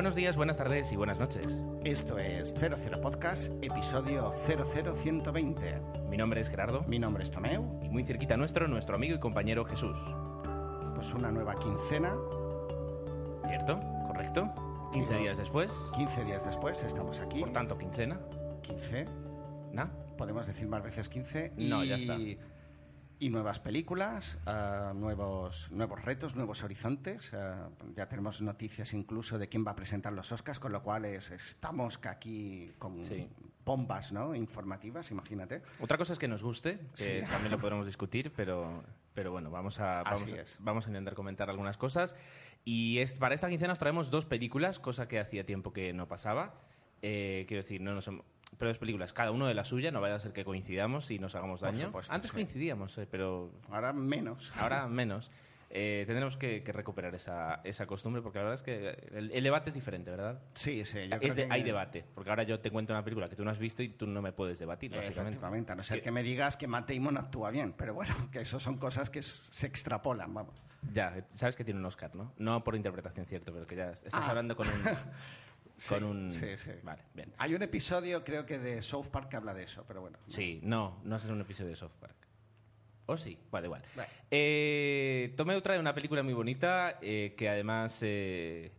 Buenos días, buenas tardes y buenas noches. Esto es 00 Podcast, episodio 00120. Mi nombre es Gerardo Mi nombre es Tomeu. y muy cerquita nuestro, nuestro amigo y compañero Jesús. Pues una nueva quincena, ¿Cierto? ¿Correcto? 15 Digo- días después, 15 días después, estamos aquí. por tanto, quincena. 15, ¿No? podemos decir más veces 15. Y, No, ya está. Y nuevas películas, ah, nuevos, nuevos retos, nuevos horizontes. ah, ya tenemos noticias incluso de quién va a presentar los Oscars, con lo cual es- estamos aquí con Sí. bombas ¿no? informativas, imagínate. Otra cosa es que nos guste, que Sí. también lo podremos discutir, pero, pero bueno, vamos a, vamos, vamos a intentar comentar algunas cosas. Y es, para esta quincena os traemos dos películas, cosa que hacía tiempo que no pasaba. Eh, quiero decir, no nos hem- pero dos películas, cada uno de la suya, no vaya a ser que coincidamos y nos hagamos Por daño. supuesto, Antes sí. coincidíamos, eh, pero Ahora menos. ahora menos. Eh, tendremos que, que recuperar esa, esa costumbre porque la verdad es que el, el debate es diferente, ¿verdad? Sí, sí. Yo Es creo de- que- Hay debate, porque ahora yo te cuento una película que tú no has visto y tú no me puedes debatir, básicamente. Efectivamente, a no Es ser que- que me digas que Matt Damon actúa bien, pero bueno, que eso son cosas que se extrapolan, vamos. Ya, sabes que tiene un Oscar, ¿no? No por interpretación, cierto, pero que ya estás Ah. hablando con un... Sí, con un... sí, sí. Vale, bien. Hay un episodio, creo que de South Park que habla de eso, pero bueno. Sí, no, no es un episodio de South Park. ¿O sí? Vale, igual. Vale. Eh, Tomeu trae una película muy bonita eh, que además... eh,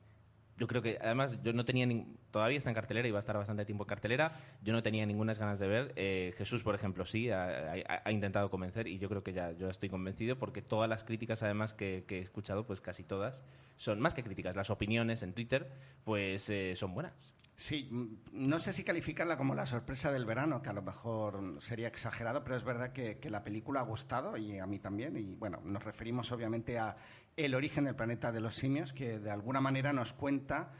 yo creo que además yo no tenía nin- todavía está en cartelera y va a estar bastante tiempo en cartelera. Yo no tenía ninguna ganas de ver. Eh, Jesús, por ejemplo, sí ha, intentado convencer y yo creo que ya yo estoy convencido porque todas las críticas además que, he escuchado, pues casi todas son más que críticas. Las opiniones en Twitter, pues eh, son buenas. Sí, mm, no sé si calificarla como la sorpresa del verano, que a lo mejor sería exagerado, pero es verdad que la película ha gustado y a mí también. Y bueno, nos referimos obviamente a El origen del planeta de los simios, que de alguna manera nos cuenta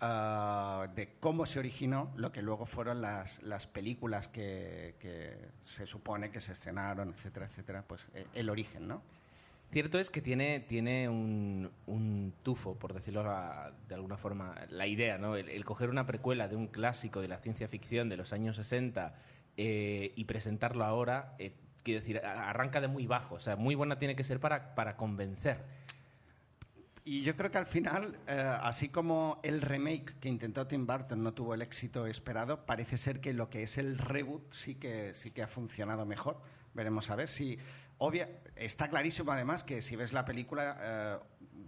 ah, de cómo se originó lo que luego fueron las, las películas que, que se supone que se estrenaron, etcétera, etcétera. Pues eh, el origen, ¿no? Cierto es que tiene, tiene un, un tufo, por decirlo a- de alguna forma, la idea, ¿no? El, coger una precuela de un clásico de la ciencia ficción de los años 60 eh, y presentarlo ahora, eh, quiero decir, arranca de muy bajo. O sea, muy buena tiene que ser para, para convencer. Y yo creo que al final, eh, así como el remake que intentó Tim Burton no tuvo el éxito esperado, parece ser que lo que es el reboot sí que, sí que ha funcionado mejor. Veremos a ver si... Obvia, está clarísimo además que si ves la película eh,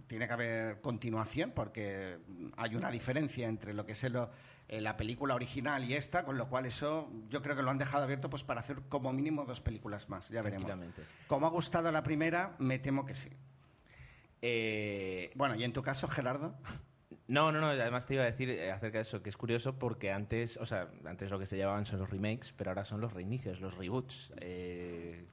tiene que haber continuación porque hay una diferencia entre lo que es el- eh, la película original y esta, con lo cual eso yo creo que lo han dejado abierto pues para hacer como mínimo dos películas más, ya veremos. Como ha gustado la primera, me temo que sí. Eh, Bueno, y en tu caso, Gerardo... No, no, no, además te iba a decir eh, acerca de eso, que es curioso porque antes, o sea, antes lo que se llamaban son los remakes, pero ahora son los reinicios, los reboots. Eh,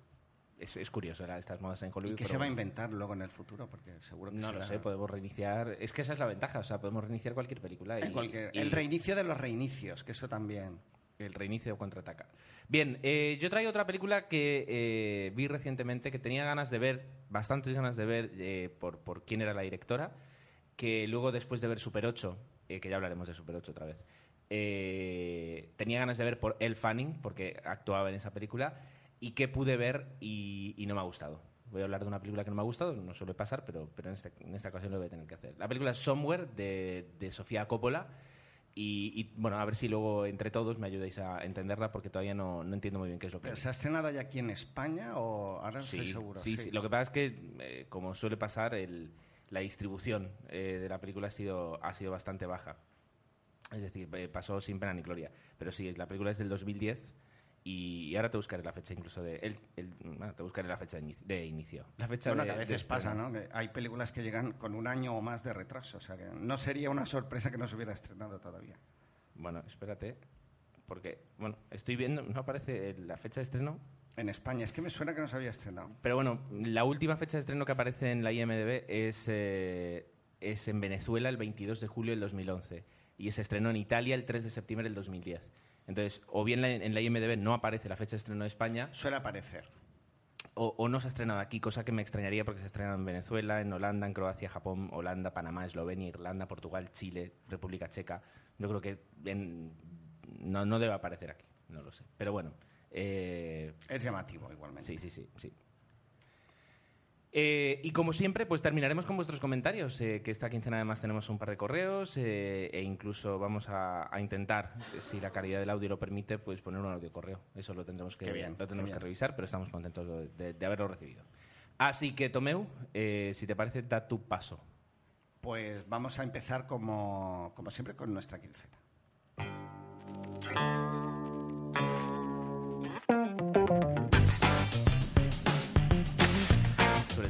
es, es curioso, era estas modas en Hollywood. ¿Y qué se va a inventar luego en el futuro? Porque seguro que No será- lo sé, podemos reiniciar. Es que esa es la ventaja, o sea, podemos reiniciar cualquier película. En y- cualquier- y El reinicio de los reinicios, que eso también. El reinicio contraataca. Bien, eh, yo traigo otra película que eh, vi recientemente, que tenía ganas de ver, bastantes ganas de ver eh, por, por quién era la directora, que luego después de ver Super 8, eh, que ya hablaremos de Super 8 otra vez, tenía ganas de ver por Elle Fanning, porque actuaba en esa película, y que pude ver y, no me ha gustado. Voy a hablar de una película que no me ha gustado, no suele pasar, pero, pero en, este- en esta ocasión lo voy a tener que hacer. La película Somewhere, de, de Sofía Coppola, y, y, bueno, a ver si luego entre todos me ayudáis a entenderla, porque todavía no, no entiendo muy bien qué es lo que ¿Pero es. se ha estrenado ya aquí en España o ahora no estoy seguro? Sí, sí. Lo que pasa es que, eh, como suele pasar, el- la distribución eh, de la película ha sido, ha sido bastante baja. Es decir, eh, pasó sin pena ni gloria. Pero sí, es- la película es del 2010 y, ahora te buscaré la fecha incluso de... El, el- bueno, te buscaré la fecha de inicio. De inicio. La fecha Bueno, de- que a veces pasa. ¿no? Que hay películas que llegan con un año o más de retraso. O sea, que no sería una sorpresa que no se hubiera estrenado todavía. Bueno, espérate, porque, bueno, estoy viendo, no aparece la fecha de estreno, En España. Es que me suena que no se había estrenado. Pero bueno, la última fecha de estreno que aparece en la IMDB es, eh, es en Venezuela el 22 de julio del 2011 y se estrenó en Italia el 3 de septiembre del 2010. Entonces, o bien en la IMDB no aparece la fecha de estreno de España Suele aparecer. o, o no se ha estrenado aquí, cosa que me extrañaría porque se ha estrenado en Venezuela, en Holanda, en Croacia, Japón, Holanda, Panamá, Eslovenia, Irlanda, Portugal, Chile, República Checa. Yo creo que en- no, no debe aparecer aquí, no lo sé. Pero bueno, eh, Es llamativo igualmente. Sí, sí, sí, sí. Eh, y como siempre, pues terminaremos con vuestros comentarios, eh, que esta quincena además tenemos un par de correos eh, e incluso vamos a, a intentar, si la calidad del audio lo permite, pues poner un audio correo. Eso lo tendremos que, bien, lo tendremos que revisar, pero estamos contentos de, haberlo recibido. Así que, Tomeu, si te parece, da tu paso. Pues vamos a empezar como, como siempre con nuestra quincena.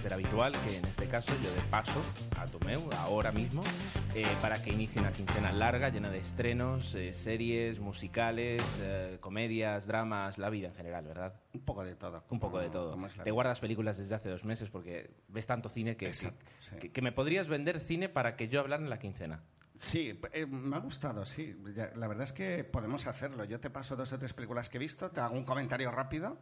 Ser habitual que en este caso yo dé paso a Tomeu ahora mismo eh, para que inicie una quincena larga, llena de estrenos, eh, series, musicales, eh, comedias, dramas, la vida en general, ¿verdad? Un poco de todo. Un poco de como- todo. es la Te guardas películas desde hace dos meses porque ves tanto cine que, Exacto, que, sí. que- que me podrías vender cine para que yo hablara en la quincena. Sí, eh, me ha gustado, sí. La verdad es que podemos hacerlo. Yo te paso dos o tres películas que he visto, te hago un comentario rápido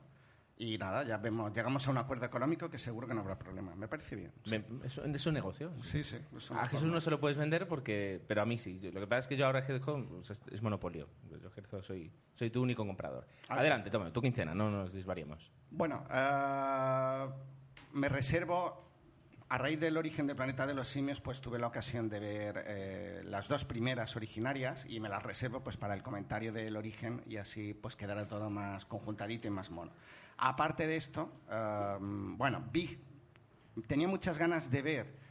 y nada, ya vemos, llegamos a un acuerdo económico que seguro que no habrá problema. Me parece bien. Sí, Me- es, un- es un negocio. sí. sí, una A Jesús no se lo puedes vender porque, pero a mí sí. Lo que pasa es que yo ahora ejerzo pues, es, es monopolio. Yo ejerzo, soy, soy tu único comprador. Ah, Adelante, toma, tu quincena, no nos desvariemos. Bueno, ah, me reservo, a raíz del origen del planeta de los simios, pues tuve la ocasión de ver eh, las dos primeras originarias y me las reservo pues para el comentario del origen y así pues quedará todo más conjuntadito y más mono. Aparte de esto, bueno, vi, tenía muchas ganas de ver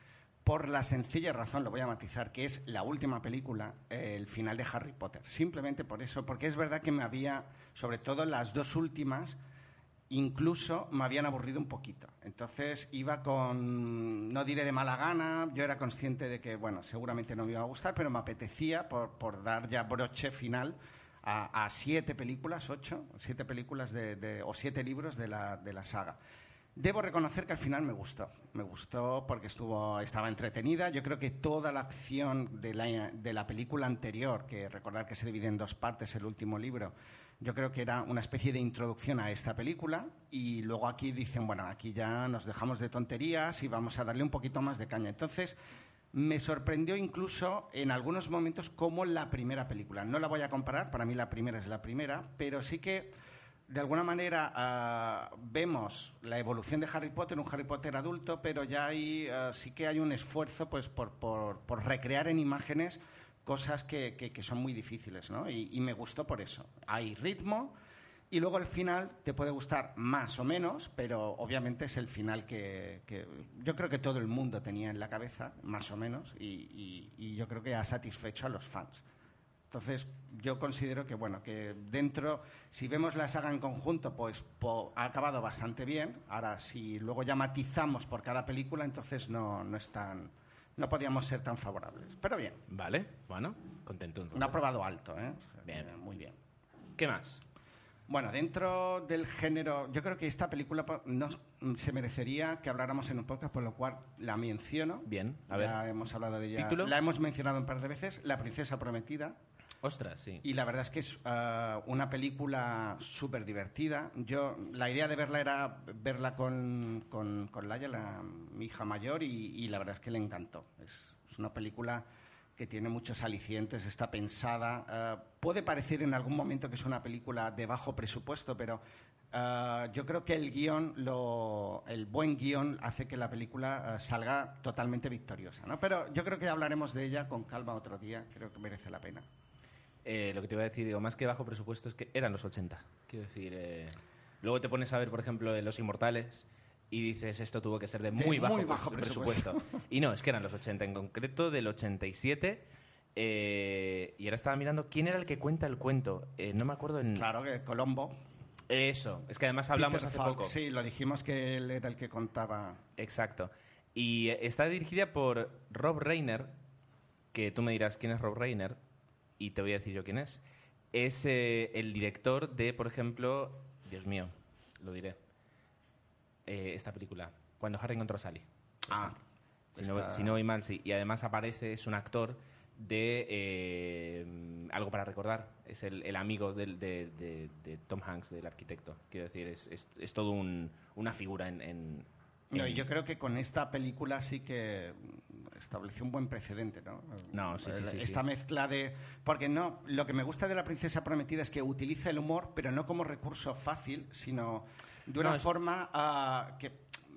por la sencilla razón, lo voy a matizar, que es la última película, el final de Harry Potter. Simplemente por eso, porque es verdad que me había, sobre todo las dos últimas, incluso me habían aburrido un poquito. Entonces iba con, no diré de mala gana, yo era consciente de que, bueno, seguramente no me iba a gustar, pero me apetecía por dar ya broche final a, a siete películas, ocho, siete películas de, de- o siete libros de la, de la saga. Debo reconocer que al final me gustó. Me gustó porque estuvo, estaba entretenida. Yo creo que toda la acción de la, de la película anterior, que recordar que se divide en dos partes el último libro, yo creo que era una especie de introducción a esta película. Y luego aquí dicen, bueno, aquí ya nos dejamos de tonterías y vamos a darle un poquito más de caña. Entonces, me sorprendió incluso en algunos momentos como la primera película. No la voy a comparar, para mí la primera es la primera, pero sí que de alguna manera ah, vemos la evolución de Harry Potter, un Harry Potter adulto, pero ya ah, sí que hay un esfuerzo pues, por, por- por recrear en imágenes cosas que, que- que son muy difíciles, ¿no? Y, y me gustó por eso. Hay ritmo y luego el final te puede gustar más o menos, pero obviamente es el final que, que yo creo que todo el mundo tenía en la cabeza, más o menos, y, y- y yo creo que ha satisfecho a los fans. Entonces, yo considero que, bueno, que dentro, si vemos la saga en conjunto, pues po- ha acabado bastante bien. Ahora, si luego ya matizamos por cada película, entonces no, no es tan, no podíamos ser tan favorables. Pero bien, ¿Vale? Bueno, contento. un aprobado alto, ¿eh? Bien. muy bien. ¿Qué más? Bueno, dentro del género, yo creo que esta película po- no, se merecería que habláramos en un podcast, por lo cual la menciono. Bien, a ya ver. hemos hablado de ella. ¿Título? La hemos mencionado un par de veces, La princesa prometida. Ostras, sí. Y la verdad es que es ah, una película súper divertida. Yo, la idea de verla era verla con, con, con Laia, la, mi hija mayor, y, y la verdad es que le encantó. Es, es una película que tiene muchos alicientes, está pensada. ah, puede parecer en algún momento que es una película de bajo presupuesto, pero ah, yo creo que el guion, lo, el buen guion, hace que la película ah, salga totalmente victoriosa. ¿no? Pero yo creo que hablaremos de ella con calma otro día, creo que merece la pena. Eh, lo que te iba a decir, digo, más que bajo presupuesto es que eran los 80. Quiero decir, eh, luego te pones a ver, por ejemplo, Los Inmortales y dices, esto tuvo que ser de De muy bajo, muy bajo presupuesto. y no, es que eran los 80, en concreto del 87. eh, y ahora estaba mirando quién era el que cuenta el cuento. Eh, no me acuerdo en... Claro que Colombo. Eso, es que además hablamos Peter hace Falk, poco. Sí, lo dijimos que él era el que contaba. Exacto. Y eh, está dirigida por Rob Reiner, que tú me dirás quién es Rob Reiner, y te voy a decir yo quién es. Es eh, el director de, por ejemplo, Dios mío, lo diré, eh, esta película, Cuando Harry encontró a Sally. Ah, Si no, si no voy mal, sí. Y además aparece, es un actor de eh, Algo para recordar. Es el, el amigo del- de, de- de Tom Hanks, del arquitecto. Quiero decir, es, es, es todo un- una figura en... en- No, yo creo que con esta película sí que estableció un buen precedente, ¿no? No, sí, sí, sí, Esta sí. mezcla de... Porque no, lo que me gusta de La Princesa Prometida es que utiliza el humor, pero no como recurso fácil, sino de una No, forma ah, que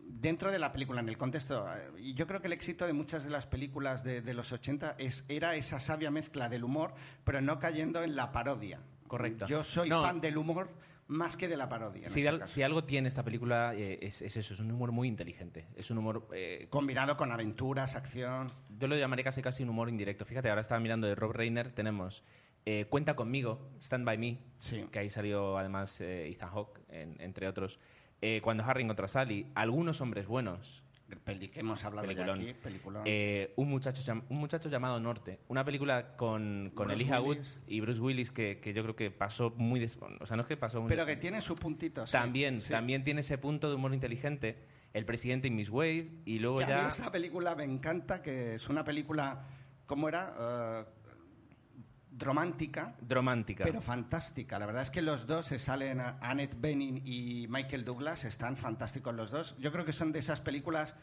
dentro de la película, en el contexto. eh, Y yo creo que el éxito de muchas de las películas de, de los 80 es, era esa sabia mezcla del humor, pero no cayendo en la parodia. Correcto. Yo soy No. fan del humor más que de la parodia. Si, este al- si algo tiene esta película eh, es, es eso, es un humor muy inteligente. Es un humor... eh, Combinado con aventuras, acción. yo lo llamaría casi casi un humor indirecto. Fíjate, ahora estaba mirando de Rob Reiner, tenemos eh, Cuenta conmigo, Stand By Me, Sí. que ahí salió además eh, Ethan Hawke, en- entre otros. Eh, Cuando Harry encontró a Sally, Algunos hombres buenos, Peli que hemos hablado Peliculón. ya aquí. Peliculón. Eh, un, muchacho, un muchacho llamado Norte. Una película con, con Elijah Wood y Bruce Willis que, que yo creo que pasó muy... des- O sea, no es que pasó muy... pero que tiene su puntito. sí. también, Sí. también tiene ese punto de humor inteligente. El presidente y Miss Wade y luego Que a ya... mí esa película me encanta, que es una película, ¿cómo era? Eh, romántica, Romántica. pero fantástica. La verdad es que los dos se salen, a- Annette Bening y Michael Douglas, están fantásticos los dos. Yo creo que son de esas películas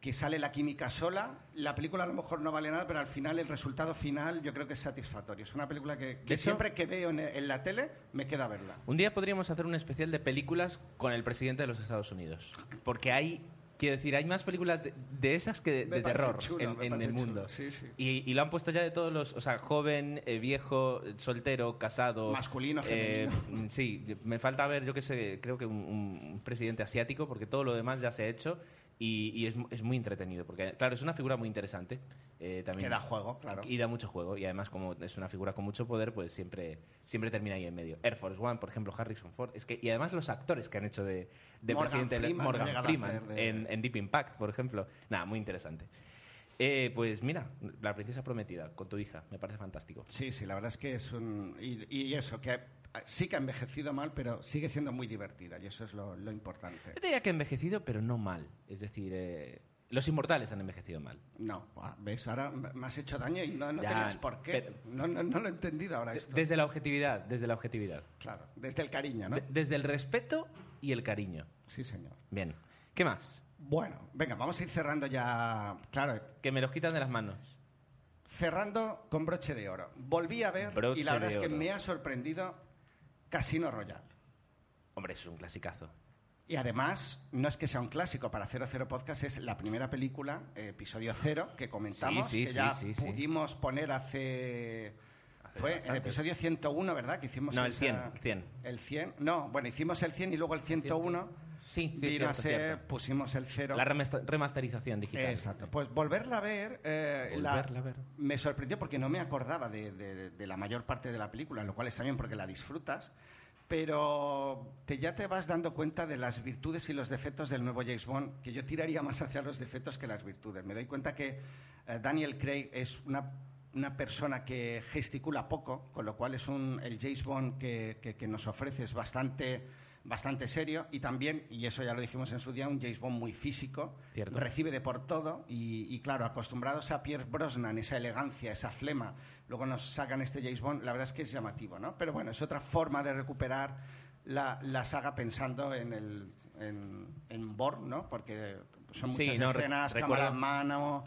que sale la química sola. La película a lo mejor no vale nada, pero al final el resultado final yo creo que es satisfactorio. Es una película que, siempre que veo en, en la tele me queda verla. Un día podríamos hacer un especial de películas con el presidente de los Estados Unidos. Porque hay, quiero decir, hay más películas de, de esas que de, terror chulo, en, el chulo, mundo. sí, sí. Y, y lo han puesto ya de todos los, o sea, joven, eh, viejo, soltero, casado. Masculino, eh, femenino. sí, me falta ver, yo qué sé, creo que un, un presidente asiático, porque todo lo demás ya se ha hecho. Y, y es, es muy entretenido, porque, claro, es una figura muy interesante. eh, también, Que da juego, claro. Y da mucho juego. Y además, como es una figura con mucho poder, pues siempre, siempre termina ahí en medio. Air Force One, por ejemplo, Harrison Ford. Es que, y además los actores que han hecho de, de Morgan presidente Freeman, Morgan Freeman de- en, en Deep Impact, por ejemplo. Nada, muy interesante. Eh, pues mira, La Princesa Prometida, con tu hija, me parece fantástico. Sí, sí, la verdad es que es un... Y, y eso, que sí que ha envejecido mal, pero sigue siendo muy divertida y eso es lo, lo importante. Yo diría que ha envejecido, pero no mal. Es decir, eh, los inmortales han envejecido mal. No, ¿ves? Ahora me has hecho daño y no, no Ya, tenías por qué. pero- No, no, no lo he entendido ahora esto. desde la objetividad, desde la objetividad. Claro, desde el cariño, ¿no? De- desde el respeto y el cariño. Sí, señor. Bien. ¿Qué más? Bueno, venga, vamos a ir cerrando ya. Claro, Que me los quitan de las manos. cerrando con broche de oro. Volví a ver Broche y la verdad es que oro. me ha sorprendido Casino Royale. Hombre, eso es un clasicazo. Y además, no es que sea un clásico para 00 Podcast, es la primera película, episodio cero, que comentamos, Sí, sí, que sí, ya pudimos poner hace... Hace Fue el bastante. episodio 101, ¿verdad? Que hicimos No, el esa- 100, el 100. El 100. No, bueno, hicimos el 100 y luego el 101 Sí, sí, vino cierto, a ser, cierto. pusimos el cero. La remasterización digital. Exacto. Pues volverla a ver, eh, la- Volverla a ver. me sorprendió porque no me acordaba de, de- de la mayor parte de la película, lo cual está bien porque la disfrutas, pero te, ya te vas dando cuenta de las virtudes y los defectos del nuevo James Bond, que yo tiraría más hacia los defectos que las virtudes. Me doy cuenta que eh, Daniel Craig es una, una persona que gesticula poco, con lo cual es un, el James Bond que, que- que nos ofrece es bastante, bastante serio y también, y eso ya lo dijimos en su día, un James Bond muy físico, Cierto. recibe de por todo y, y, claro, acostumbrados a Pierre Brosnan, esa elegancia, esa flema, luego nos sacan este James Bond, la verdad es que es llamativo, ¿no? Pero bueno, es otra forma de recuperar la, la saga pensando en el en, en Bourne, ¿no? Porque son Sí, muchas no, escenas, cámara en mano,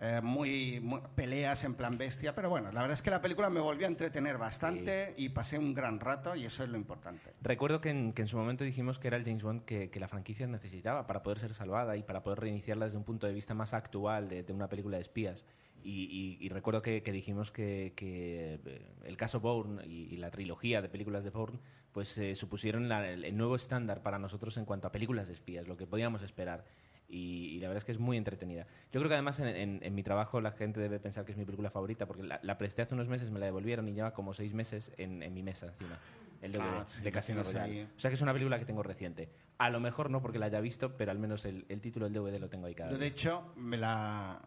eh, muy, muy- peleas en plan bestia, pero bueno, la verdad es que la película me volvió a entretener bastante y pasé un gran rato y eso es lo importante. Recuerdo que en, que en su momento dijimos que era el James Bond que, que la franquicia necesitaba para poder ser salvada y para poder reiniciarla desde un punto de vista más actual de, de una película de espías. Y, y- y recuerdo que, que dijimos que, que, eh, el caso Bourne y, y la trilogía de películas de Bourne pues eh, supusieron la- el, el nuevo estándar para nosotros en cuanto a películas de espías, lo que podíamos esperar. Y, y la verdad es que es muy entretenida. Yo creo que además en, en- en mi trabajo la gente debe pensar que es mi película favorita porque la, la presté hace unos meses, me la devolvieron y lleva como seis meses en, en mi mesa encima. El DVD Ah, sí, de Casino Royale. O sea que es una película que tengo reciente. A lo mejor no porque la haya visto, pero al menos el, el título del DVD lo tengo ahí cada Yo, de hecho, me la,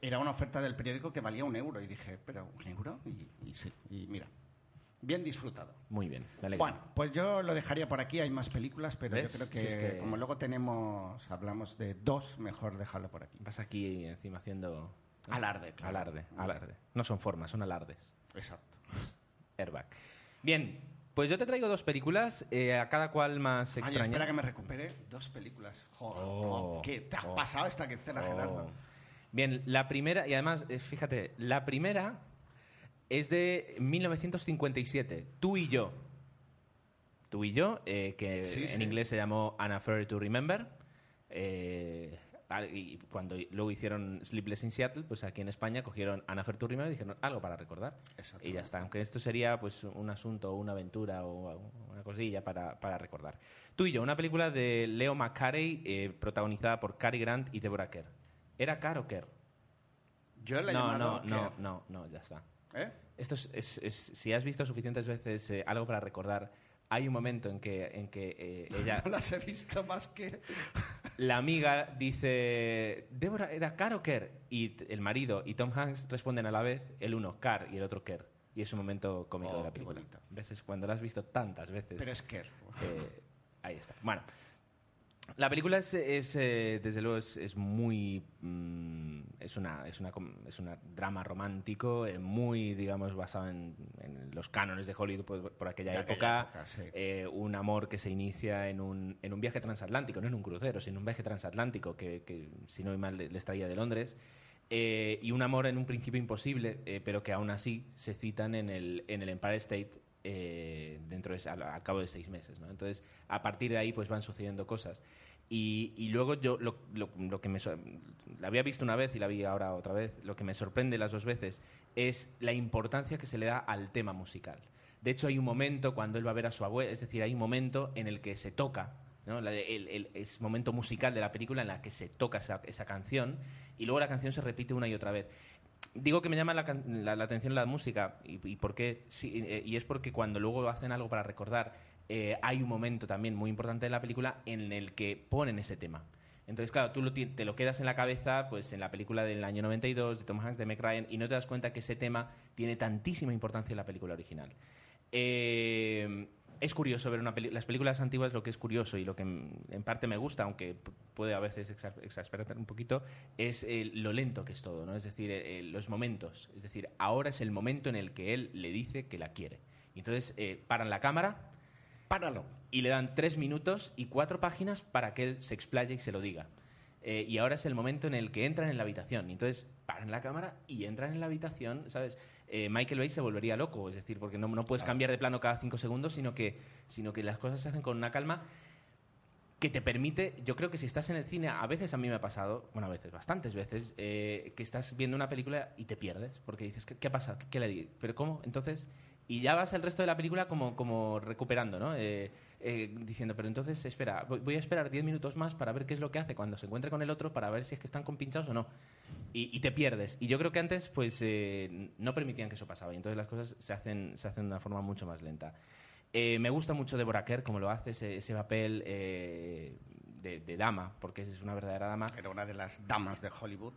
era una oferta del periódico que valía un euro y dije, ¿pero un euro? Y, y sí, y mira, bien disfrutado. Muy bien, alegro. Bueno, pues yo lo dejaría por aquí, hay más películas, pero ¿Ves? yo creo que, Si es que- como luego tenemos, hablamos de dos, mejor dejarlo por aquí. Vas aquí encima haciendo... Alarde, claro. Alarde, alarde. No son formas, son alardes. Exacto. Airbag. Bien, pues yo te traigo dos películas, eh, a cada cual más Ay, extraña. espera que me recupere dos películas. Joder, Oh, ¿qué te has oh. pasado esta Oh. Gerardo? Bien, la primera, y además, eh, fíjate, la primera es de 1957, Tú y yo. Tú y yo, eh, que Sí, en sí. inglés se llamó An Affair to Remember. Eh, y cuando luego hicieron Sleepless in Seattle, pues aquí en España cogieron Ana Ferturrima y dijeron algo para recordar. Y ya está. Aunque esto sería pues un asunto o una aventura o una cosilla para, para recordar. Tú y yo, una película de Leo McCarey eh, protagonizada por Cary Grant y Deborah Kerr. ¿Era Carr o Kerr? Yo le he no, llamado no, no, Kerr. no, no, ya está. ¿Eh? Esto es, es- es- si has visto suficientes veces eh, algo para recordar, hay un momento en que, en que eh, ella, No las he visto más que... la amiga dice, Débora, ¿era Car o Kerr? Y el marido y Tom Hanks responden a la vez, el uno Car y el otro Kerr. Y es un momento cómico Oh, de la película. bonito. ¿Ves? Es cuando la has visto tantas veces. Pero es. Eh, ahí está. Bueno, la película es, es, eh, desde luego, es, es muy. mm, es, una, es, una, es una drama romántico, eh, muy, digamos, basado en, en los cánones de Hollywood por, por aquella época. aquella época, sí. Eh, un amor que se inicia en un, en un viaje transatlántico, no en un crucero, sino en un viaje transatlántico que, que, si no voy mal, les traía de Londres. Y un amor en un principio imposible, pero que aún así se citan en el, en el Empire State eh, dentro de, al, al cabo de seis meses. ¿no? Entonces, a partir de ahí, pues van sucediendo cosas. Y, y luego yo lo, lo- lo que me la había visto una vez y la vi ahora otra vez. Lo que me sorprende las dos veces es la importancia que se le da al tema musical. De hecho, hay un momento cuando él va a ver a su abuela, es decir, hay un momento en el que se toca, ¿no? El, el- es momento musical de la película en la que se toca esa, esa canción y luego la canción se repite una y otra vez. Digo que me llama la, la- atención la música y, por qué, eh, y es porque cuando luego hacen algo para recordar, eh, hay un momento también muy importante de la película en el que ponen ese tema. Entonces, claro, tú te lo quedas en la cabeza pues en la película del año 92 de Tom Hanks, de Meg Ryan, y no te das cuenta que ese tema tiene tantísima importancia en la película original. Eh, es curioso ver una peli- las películas antiguas, lo que es curioso y lo que en parte me gusta, aunque puede a veces exa- exasperar un poquito, es eh, lo lento que es todo, ¿no? Es decir, eh, eh, los momentos. Es decir, ahora es el momento en el que él le dice que la quiere. Y entonces eh, paran la cámara Páralo. y le dan tres minutos y cuatro páginas para que él se explaye y se lo diga. Y ahora es el momento en el que entran en la habitación. Y entonces paran la cámara y entran en la habitación, ¿sabes? Eh, Michael Bay se volvería loco, es decir, porque no, no puedes cambiar de plano cada cinco segundos, sino que, sino que las cosas se hacen con una calma que te permite, yo creo que si estás en el cine, a veces a mí me ha pasado, bueno, a veces, bastantes veces, eh, que estás viendo una película y te pierdes, porque dices, ¿qué, qué ha pasado? ¿Qué, qué le di? ¿Pero cómo? Entonces, y ya vas el resto de la película como, como recuperando, ¿no? Eh, eh, diciendo, pero entonces, espera, voy, a esperar 10 minutos más para ver qué es lo que hace cuando se encuentre con el otro, para ver si es que están compinchados o no. Y, y te pierdes. Y yo creo que antes, pues, eh, no permitían que eso pasaba, y entonces las cosas se hacen, se hacen de una forma mucho más lenta. Eh, me gusta mucho Deborah Kerr, como lo hace, ese, ese papel eh, de, de dama, porque es una verdadera dama. Era una de las damas de Hollywood.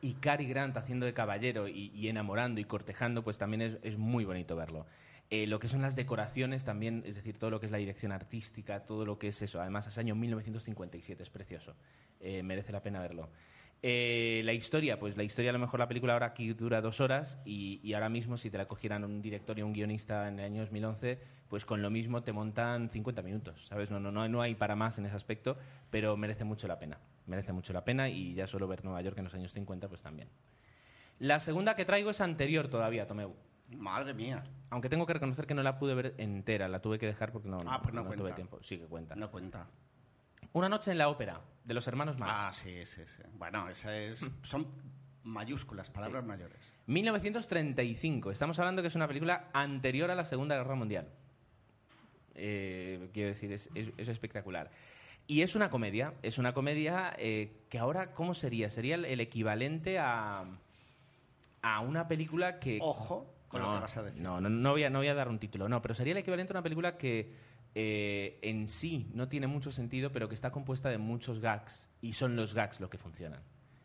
Y Cary Grant haciendo de caballero y, y enamorando y cortejando, pues también es, es muy bonito verlo. Eh, lo que son las decoraciones también, es decir, todo lo que es la dirección artística, todo lo que es eso. Además, es año 1957, es precioso. Eh, merece la pena verlo. Eh, la historia, pues la historia a lo mejor la película ahora aquí dura dos horas y, ahora mismo si te la cogieran un director y un guionista en el año 2011, pues con lo mismo te montan 50 minutos, ¿sabes? No, no, no, no hay para más en ese aspecto, pero merece mucho la pena. Merece mucho la pena y ya solo ver Nueva York en los años 50, pues también. La segunda que traigo es anterior todavía, Tomeu. Madre mía. Aunque tengo que reconocer que no la pude ver entera, la tuve que dejar porque no, Ah, pues no tuve tiempo. Sí que cuenta. No cuenta. Una noche en la ópera, de los hermanos Marx. Ah, sí, sí, sí. Bueno, esa es, son mayúsculas, palabras mayores. 1935. Estamos hablando que es una película anterior a la Segunda Guerra Mundial. Eh, quiero decir, es, es- es espectacular. Y es una comedia, es una comedia eh, que ahora, ¿cómo sería? Sería el, el equivalente a, a una película que... Ojo con lo no, que vas a decir. No, no, no voy a, no voy a dar un título, no, pero sería el equivalente a una película que eh, en sí no tiene mucho sentido, pero que está compuesta de muchos gags y son los gags lo que funcionan.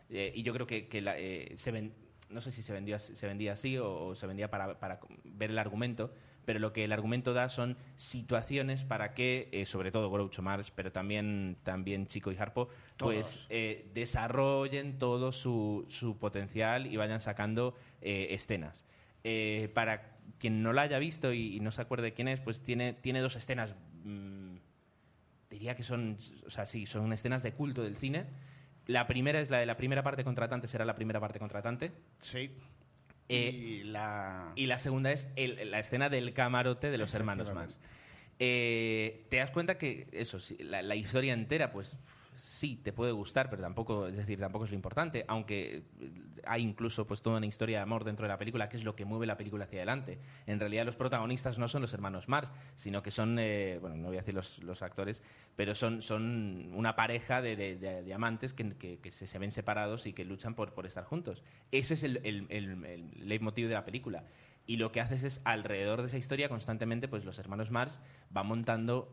Eh, y yo creo que, que la- eh, se ven- no sé si se, vendió, se vendía así o, o se vendía para, para ver el argumento, pero lo que el argumento da son situaciones para que, eh, sobre todo Groucho Marx, pero también, también Chico y Harpo, pues eh, desarrollen todo su, su potencial y vayan sacando eh, escenas. Eh, para quien no la haya visto y, y no se acuerde quién es, pues tiene, tiene dos escenas. mm, diría que son, o sea, sí, son escenas de culto del cine. La primera es la de la primera parte contratante, será la primera parte contratante. Sí. Eh, y la... Y la segunda es el- la escena del camarote de los hermanos. Efectivamente. Eh, te das cuenta que, eso, sí, la, la historia entera, pues sí, te puede gustar, pero tampoco, es decir, tampoco es lo importante, aunque hay incluso pues toda una historia de amor dentro de la película, que es lo que mueve la película hacia adelante. En realidad los protagonistas no son los hermanos Mars, sino que son, eh, bueno, no voy a decir los, los, actores, pero son, son una pareja de, de, amantes que, que, se, ven separados y que luchan por, por estar juntos. Ese es el, el, el, leitmotiv de la película y lo que haces es alrededor de esa historia constantemente pues los hermanos Mars van montando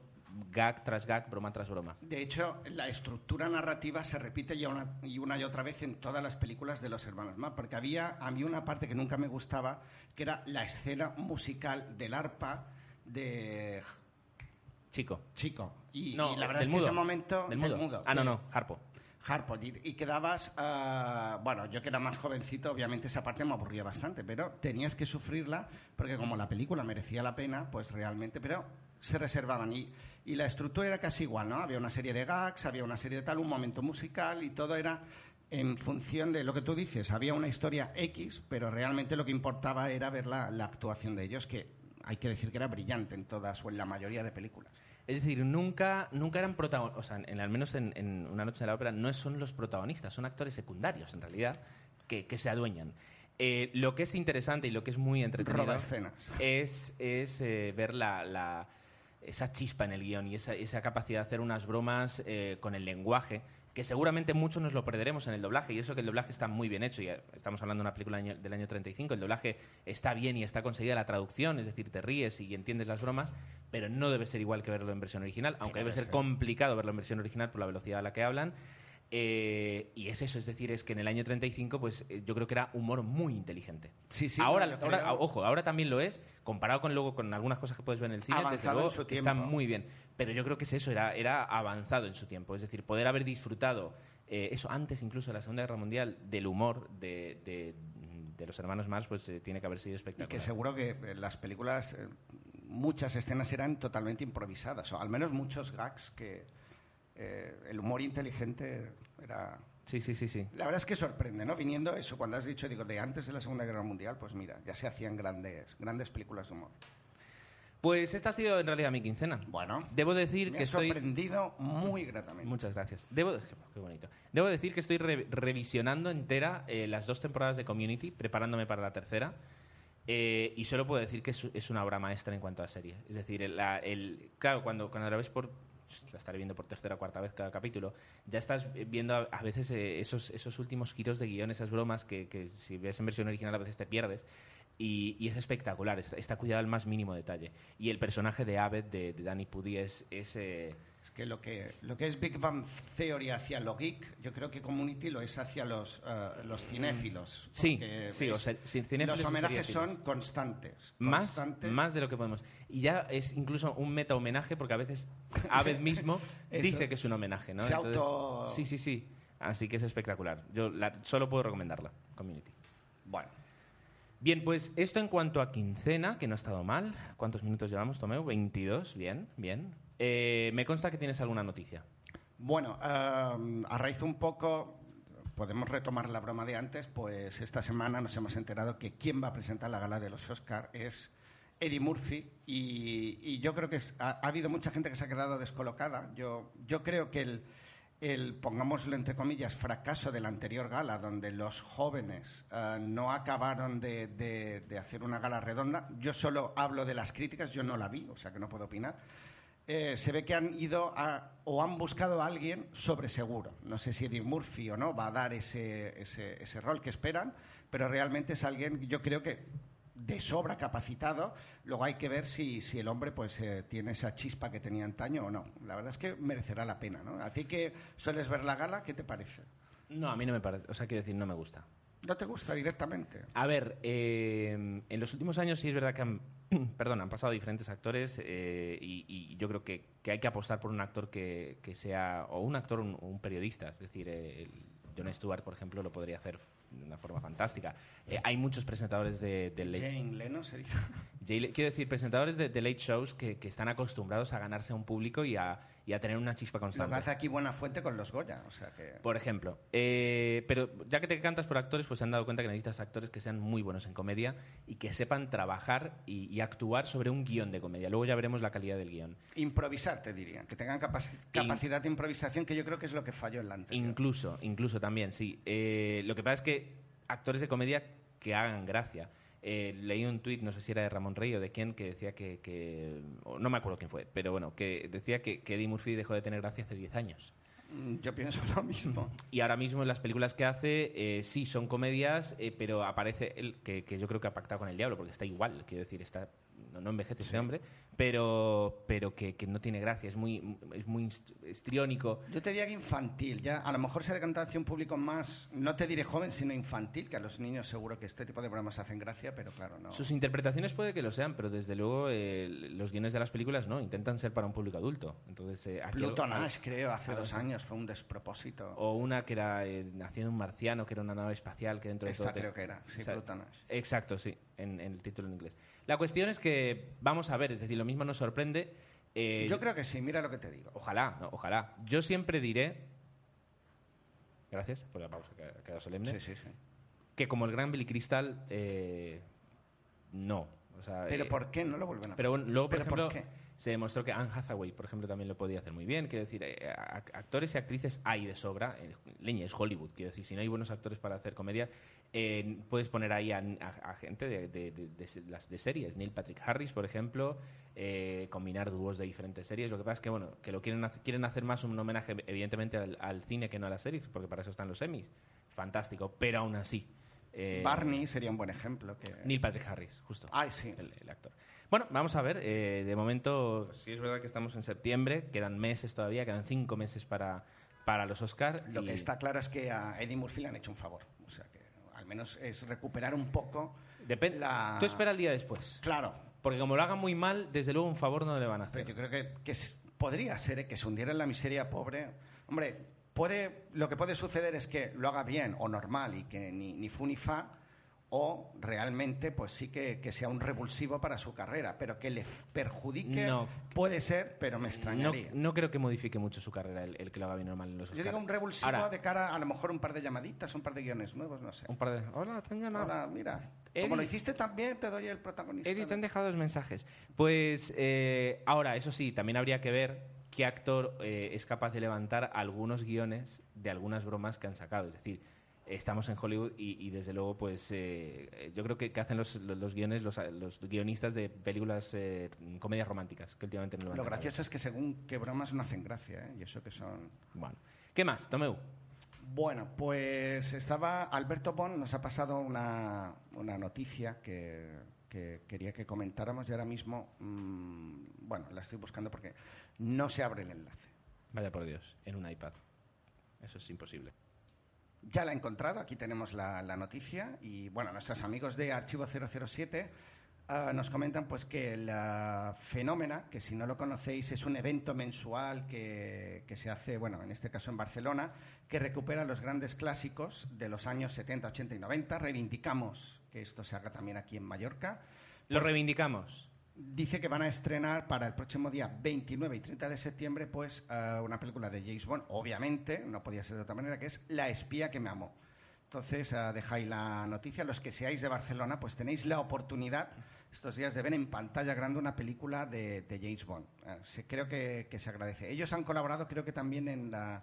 gag tras gag, broma tras broma. De hecho, la estructura narrativa se repite ya una y, una y otra vez en todas las películas de los hermanos Mars, porque había a mí una parte que nunca me gustaba, que era la escena musical del arpa de Chico. Chico. Y, la verdad es que ese momento del mudo. Ah, no, no, Harpo. Harpo. Y, quedabas, ah, bueno, yo que era más jovencito, obviamente esa parte me aburría bastante, pero tenías que sufrirla porque como la película merecía la pena, pues realmente, pero se reservaban. Y, y la estructura era casi igual, ¿no? Había una serie de gags, había una serie de tal, un momento musical y todo era en función de lo que tú dices. Había una historia X, pero realmente lo que importaba era ver la, actuación de ellos, que hay que decir que era brillante en todas o en la mayoría de películas. Es decir, nunca, nunca eran protagonistas, o sea, en, al menos en, Una noche de la ópera no son los protagonistas, son actores secundarios, en realidad, que, se adueñan. Eh, lo que es interesante y lo que es muy entretenido es, es eh, ver la esa chispa en el guion y esa, esa capacidad de hacer unas bromas eh, con el lenguaje, que seguramente mucho nos lo perderemos en el doblaje. Y eso que el doblaje está muy bien hecho. Y estamos hablando de una película del año 35. El doblaje está bien y está conseguida la traducción, es decir, te ríes y entiendes las bromas, pero no debe ser igual que verlo en versión original, aunque debe ser complicado verlo en versión original por la velocidad a la que hablan. Eh, y es eso, es decir, es que en el año 35, pues eh, yo creo que era humor muy inteligente. Sí, sí. Ahora, ojo, ahora también lo es, comparado con luego con algunas cosas que puedes ver en el cine, avanzado en su tiempo. está muy bien. Pero yo creo que es eso, era, era avanzado en su tiempo. Es decir, poder haber disfrutado eh, eso antes incluso de la Segunda Guerra Mundial, del humor de, de, los hermanos Mars, pues tiene que haber sido espectacular. Y que seguro que las películas, muchas escenas eran totalmente improvisadas, o al menos muchos gags que eh, el humor inteligente era... Sí, sí, sí, sí. La verdad es que sorprende, ¿no? Viniendo eso, cuando has dicho, digo, de antes de la Segunda Guerra Mundial, pues mira, ya se hacían grandes, grandes películas de humor. Pues esta ha sido en realidad mi quincena. Bueno, debo decir me que ha sorprendido muy gratamente. Muchas gracias. Debo, qué bonito. Debo decir que estoy revisionando entera eh, las dos temporadas de Community, preparándome para la tercera. Eh, y solo puedo decir que es, una obra maestra en cuanto a serie. Es decir, el, claro, cuando, cuando la ves por la estaré viendo por tercera o cuarta vez cada capítulo, ya estás viendo a, veces eh, esos, esos últimos giros de guion, esas bromas que, que, si ves en versión original a veces te pierdes. Y, es espectacular, está, cuidado al más mínimo detalle. Y el personaje de Abed, de, Danny Pudi, es... es eh, es que lo, que lo que es Big Bang Theory hacia lo geek, yo creo que Community lo es hacia los, uh, los cinéfilos. Sí, sí, o sea, Los homenajes son constantes, más, Más de lo que podemos. Y ya es incluso un meta homenaje porque a veces Abed mismo dice que es un homenaje, ¿no? Se auto... Sí, sí, sí. Así que es espectacular. Yo solo puedo recomendarla, Community. Bueno. Bien, pues esto en cuanto a quincena, que no ha estado mal. ¿Cuántos minutos llevamos, Tomeu? 22, bien, bien. Eh, me consta que tienes alguna noticia. Bueno, a raíz un poco, podemos retomar la broma de antes, pues esta semana nos hemos enterado que quien va a presentar la gala de los Oscar es Eddie Murphy y, yo creo que ha, habido mucha gente que se ha quedado descolocada. Yo, yo creo que el, el, pongámoslo entre comillas, fracaso de la anterior gala, donde los jóvenes eh, no acabaron de, de, hacer una gala redonda, yo solo hablo de las críticas, yo no la vi, o sea que no puedo opinar eh, se ve que han ido o han buscado a alguien sobre seguro. No sé si Eddie Murphy o no va a dar ese, ese, rol que esperan, pero realmente es alguien, yo creo que de sobra capacitado. Luego hay que ver si, si el hombre pues eh, tiene esa chispa que tenía antaño o no. La verdad es que merecerá la pena. ¿no? A ti que sueles ver la gala, ¿qué te parece? No, a mí no me parece. O sea, quiero decir, no me gusta. ¿No te gusta directamente? A ver, eh, en los últimos años sí es verdad que han, perdón, han pasado diferentes actores eh, y, yo creo que, hay que apostar por un actor que, sea o un actor o un, periodista. Es decir, eh, John Stewart, por ejemplo, lo podría hacer de una forma fantástica. hay muchos presentadores de, Jane Leno se dice. Jay- quiero decir, presentadores de, de late shows que, que están acostumbrados a ganarse a un público y a, y a tener una chispa Lo que constante. hace aquí Buena Fuente con los Goya. O sea que... Por ejemplo. Eh, pero ya que te cantas por actores, pues se han dado cuenta que necesitas actores que sean muy buenos en comedia y que sepan trabajar y, y actuar sobre un guion de comedia. Luego ya veremos la calidad del guion. Improvisar, te diría. Que tengan capaci- capacidad de improvisación, que yo creo que es lo que falló en la anterior. Incluso, incluso también, sí. Eh, lo que pasa es que actores de comedia que hagan gracia. Eh, leí un tuit, no sé si era de Ramón Rey o de quién, que decía que, no me acuerdo quién fue, pero bueno, que decía que, que Eddie Murphy dejó de tener gracia hace 10 años. Mm, Yo pienso lo mismo. Y ahora mismo en las películas que hace, eh, sí, son comedias, eh, pero aparece él, que, que yo creo que ha pactado con el diablo, porque está igual, quiero decir, está, no, no envejece ese hombre, pero, pero que, que no tiene gracia, es muy, es muy hist- histriónico. Yo te diría que infantil. Ya, a lo mejor se ha decantado hacia un público más, no te diré joven, sino infantil, que a los niños seguro que este tipo de bromas hacen gracia, pero claro, no. Sus interpretaciones puede que lo sean, pero desde luego eh, los guiones de las películas no, intentan ser para un público adulto. Entonces, eh, aquí- Pluto Nash, creo, hace dos años fue un despropósito. O una que era eh, Naciendo un marciano, que era una nave espacial que dentro de Esta todo... te- creo que era, sí, o sea, Pluto Nash. Exacto, sí, en, en el título en inglés. La cuestión es que vamos a ver, es decir, lo mismo nos sorprende. eh, Yo creo que sí, mira lo que te digo. Ojalá, no, ojalá. Yo siempre diré... Gracias por la pausa que ha quedado solemne. Sí, sí, sí. Que como el gran Billy Crystal, eh, no. O sea, Pero eh, ¿por qué no lo vuelven a Pero bueno, luego, por ¿Pero por ejemplo, qué? se demostró que Anne Hathaway, por ejemplo, también lo podía hacer muy bien. Quiero decir, eh, actores y actrices hay de sobra. Eh, Leña es Hollywood. Quiero decir, si no hay buenos actores para hacer comedia, eh, puedes poner ahí a, a- a gente de, de- de- de se- las de series. Neil Patrick Harris, por ejemplo, combinar dúos de diferentes series. Lo que pasa es que, bueno, que lo quieren, hacer, quieren hacer más un homenaje, evidentemente, al, al cine que no a las series, porque para eso están los Emmys. Fantástico. Pero aún así. Eh, Barney sería un buen ejemplo. Que... Neil Patrick Harris, justo Ay, sí. el, el actor. Bueno, vamos a ver. eh, de momento, sí es verdad que estamos en septiembre, quedan meses todavía, quedan cinco meses para, para los Oscar. Lo y- que está claro es que a Eddie Murphy le han hecho un favor. O sea que al menos es recuperar un poco Depen- la... Tú espera el día después. Claro, Porque como lo hagan muy mal, desde luego un favor no le van a pero hacer. yo creo que, que podría ser ¿eh? que se hundiera en la miseria pobre. Hombre, puede, lo que puede suceder es que lo haga bien o normal y que ni, ni fu ni fa, o realmente pues sí que, que sea un revulsivo para su carrera, pero que le perjudique No. puede ser, pero me No, extrañaría. no creo que modifique mucho su carrera el, el que lo haga bien normal en los Yo Oscar. digo un revulsivo Ahora, de cara a lo mejor un par de llamaditas, un par de guiones nuevos, no sé. un par de... Hola, te. Ahora, mira, Eddie- como lo hiciste también, te doy el protagonista. Eddie, te han dejado dos mensajes. Pues eh, ahora, eso sí, también habría que ver qué actor eh, es capaz de levantar algunos guiones de algunas bromas que han sacado. Es decir, estamos en Hollywood y, y, desde luego, pues eh, yo creo que, que hacen los, los, los guiones los, los, guionistas de películas, eh, comedias románticas, que últimamente no lo Lo gracioso es que según qué bromas no hacen gracia, ¿eh? Y eso que son... Bueno. ¿Qué más, Tomeu? Bueno, pues estaba Alberto Bon, nos ha pasado una, una noticia que, que, quería que comentáramos y ahora mismo, mmm, bueno, la estoy buscando porque no se abre el enlace. Vaya por Dios, en un iPad. Eso es imposible. Ya la he encontrado, aquí tenemos la, la noticia y bueno, nuestros amigos de Archivo 007 uh, nos comentan pues que la Fenómena, que si no lo conocéis es un evento mensual que, que, se hace, bueno, en este caso en Barcelona, que recupera los grandes clásicos de los años 70, 80 y 90. Reivindicamos que esto se haga también aquí en Mallorca. Lo pues, reivindicamos. Dice que van a estrenar para el próximo día 29 y 30 de septiembre pues uh, una película de James Bond, obviamente, no podía ser de otra manera, que es La espía que me amó. Entonces, uh, dejáis la noticia. Los que seáis de Barcelona, pues tenéis la oportunidad estos días de ver en pantalla grande una película de, de James Bond. Se, creo que, que, se agradece. Ellos han colaborado, creo que también en la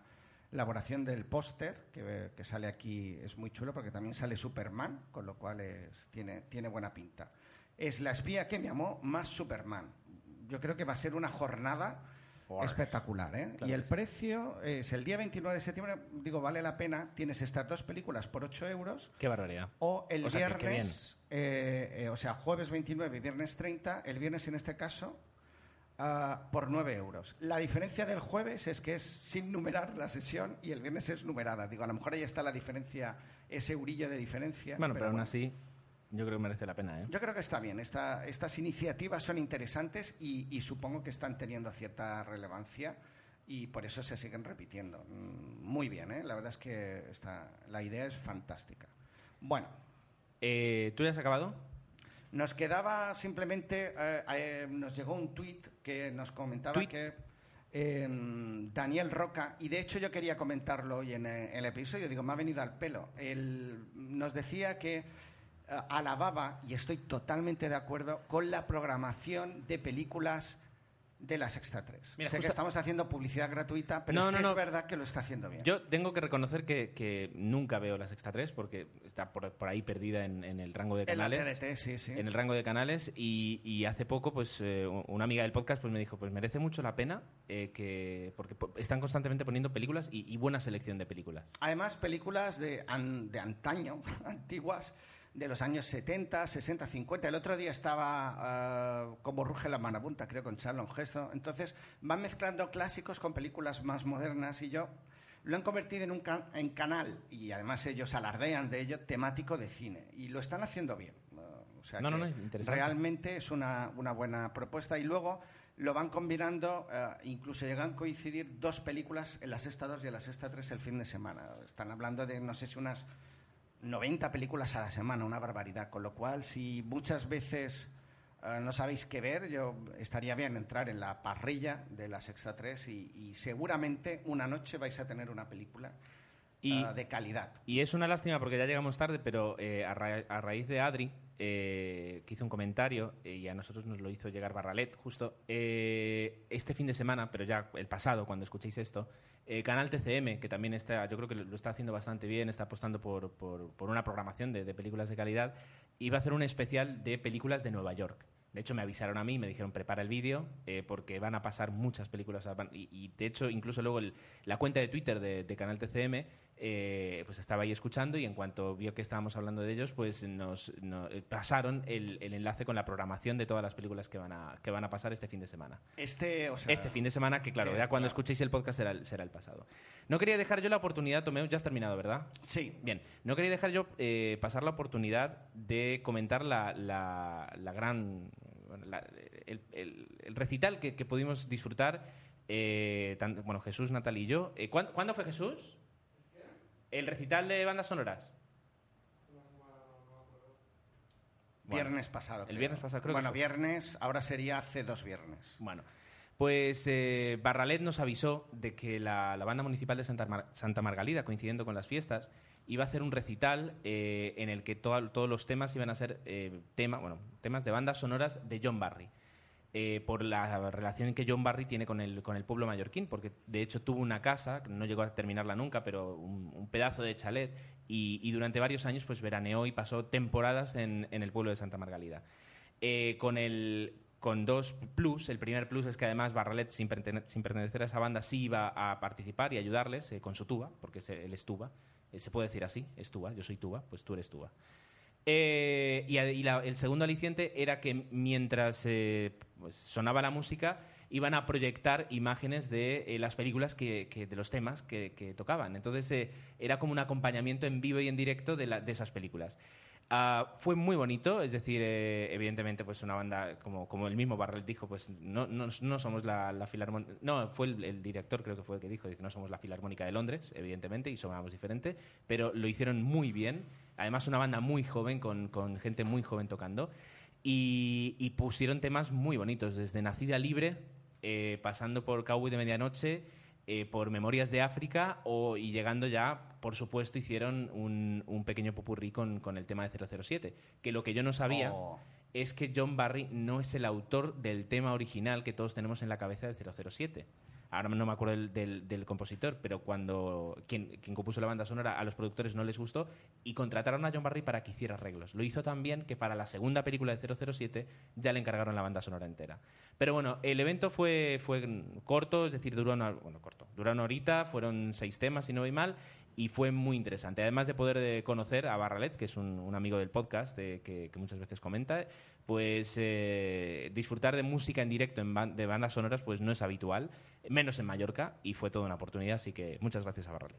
elaboración del póster, que, que, sale aquí, es muy chulo porque también sale Superman, con lo cual es, tiene, tiene buena pinta es La espía que me amó más Superman. Yo creo que va a ser una jornada. Espectacular. ¿eh? Claro y el sí. precio es el día 29 de septiembre, digo, vale la pena. Tienes estas dos películas por 8 euros. Qué barbaridad. O el o sea, viernes, eh, eh, o sea, jueves 29 y viernes 30, el viernes en este caso, uh, por 9 euros. La diferencia del jueves es que es sin numerar la sesión y el viernes es numerada. Digo, a lo mejor ahí está la diferencia, ese eurillo de diferencia. Bueno, pero, pero bueno. aún así, yo creo que merece la pena. ¿eh? Yo creo que está bien. Esta, estas iniciativas son interesantes y, y, supongo que están teniendo cierta relevancia y por eso se siguen repitiendo. Muy bien, ¿eh? la verdad es que esta, la idea es fantástica. Bueno. Eh, ¿Tú ya has acabado? Nos quedaba simplemente, eh, eh, nos llegó un tuit que nos comentaba Tuit. que eh, Daniel Roca, y de hecho yo quería comentarlo hoy en eh, el episodio, digo, me ha venido al pelo. Él nos decía que alababa, y estoy totalmente de acuerdo, con la programación de películas de la Sexta 3. Mira, sé que estamos haciendo publicidad gratuita, pero No, es no, que no. es verdad que lo está haciendo bien. Yo tengo que reconocer que, que nunca veo la Sexta 3 porque está por, por ahí perdida en, en el rango de en la canales. TDT, sí, sí. En el rango de canales y, y hace poco pues eh, una amiga del podcast pues me dijo pues merece mucho la pena eh, que porque po- están constantemente poniendo películas y, y buena selección de películas. Además, películas de, an- de antaño, antiguas, de los años 70, 60, 50. El otro día estaba ah, como Ruge la Marabunta, creo, con Charlon Gesto. Entonces, van mezclando clásicos con películas más modernas y yo lo han convertido en un ca- en canal, y además ellos alardean de ello, temático de cine. Y lo están haciendo bien. Ah, o sea No, no, que no, interesante. Realmente es una, una buena propuesta. Y luego lo van combinando, eh, incluso llegan a coincidir dos películas en la sexta 2 y en la sexta 3 el fin de semana. Están hablando de, no sé si unas 90 películas a la semana, una barbaridad. Con lo cual, si muchas veces eh, no sabéis qué ver, yo estaría bien entrar en la parrilla de la sexta 3 y, y seguramente una noche vais a tener una película Y- eh, de calidad. Y es una lástima porque ya llegamos tarde, pero eh, a, ra- a raíz de Adri, eh, que hizo un comentario eh, y a nosotros nos lo hizo llegar Barralet justo, eh, este fin de semana, pero ya el pasado, cuando escuchéis esto, Canal TCM, que también está, yo creo que lo está haciendo bastante bien, está apostando por, por- una programación de, de películas de calidad, iba a hacer un especial de películas de Nueva York. De hecho, me avisaron a mí, me dijeron prepara el vídeo porque van a pasar muchas películas. Y, de hecho, incluso luego la cuenta de Twitter de Canal TCM eh, pues estaba ahí escuchando y en cuanto vio que estábamos hablando de ellos, pues nos, no- eh, pasaron el, el enlace con la programación de todas las películas que van a, que van a pasar este fin de semana. Este, o sea, Este fin de semana, que claro, que, ya cuando claro. escuchéis el podcast será el, será el pasado. No quería dejar yo la oportunidad, Tomeo, ya has terminado, ¿verdad? Sí, Bien, no quería dejar yo eh, pasar la oportunidad de comentar la, la- la gran. la- el, el- el recital que, que pudimos disfrutar, eh, tan- bueno, Jesús, Natalia y yo. Eh, ¿cuán- ¿Cuándo fue Jesús? ¿El recital de bandas sonoras? Bueno, viernes pasado. el creo. viernes pasado, creo que Bueno, viernes, ahora sería hace dos viernes. Bueno, pues eh, Barralet nos avisó de que la, la banda municipal de Santa, Mar- Santa Margalida, coincidiendo con las fiestas, iba a hacer un recital eh, en el que to- todos los temas iban a ser eh, tema, bueno, temas de bandas sonoras de John Barry. Eh, por la relación que John Barry tiene con el, con el pueblo mallorquín, porque de hecho tuvo una casa, no llegó a terminarla nunca, pero un, un pedazo de chalet, y, y durante varios años pues veraneó y pasó temporadas en, en el pueblo de Santa Margalida. Eh, con el con dos plus. El primer plus es que además Barralet, sin, pertene- sin pertenecer a esa banda, sí iba a participar y ayudarles eh, con su tuba, porque él es tuba. Eh, se puede decir así, es tuba, yo soy tuba, pues tú eres tuba. Eh, y la- el segundo aliciente era que mientras eh, pues, sonaba la música, iban a proyectar imágenes de eh, las películas que, que- de los temas que, que tocaban. Entonces era como un acompañamiento en vivo y en directo de, la- de esas películas. Ah, fue muy bonito, es decir, eh, evidentemente, pues una banda, como, como el mismo Barrel dijo, pues no, no, no somos la, la filarmónica. No, fue el, director, creo que fue el que dijo, dice, no somos la filarmónica de Londres, evidentemente, y sonamos diferente, pero lo hicieron muy bien. Además, una banda muy joven, con, con gente muy joven tocando, y, y pusieron temas muy bonitos, desde Nacida Libre, eh, pasando por Cowboy de Medianoche, eh, por Memorias de África o, y llegando ya, por supuesto, hicieron un, un pequeño popurrí con, con el tema de 007. Que lo que yo no sabía Oh. es que John Barry no es el autor del tema original que todos tenemos en la cabeza de 007. Ahora no me acuerdo del, compositor, pero cuando quien, compuso la banda sonora a los productores no les gustó y contrataron a John Barry para que hiciera arreglos. Lo hizo tan bien que para la segunda película de 007 ya le encargaron la banda sonora entera. Pero bueno, el evento fue, fue corto, es decir, duró una, bueno, corto, duró una horita, fueron seis temas, si no voy mal, y fue muy interesante. Además de poder eh, conocer a Barralet, que es un, amigo del podcast eh, que muchas veces comenta, pues eh, disfrutar de música en directo en ban- de bandas sonoras pues no es habitual, menos en Mallorca, y fue toda una oportunidad, así que muchas gracias a Barralet.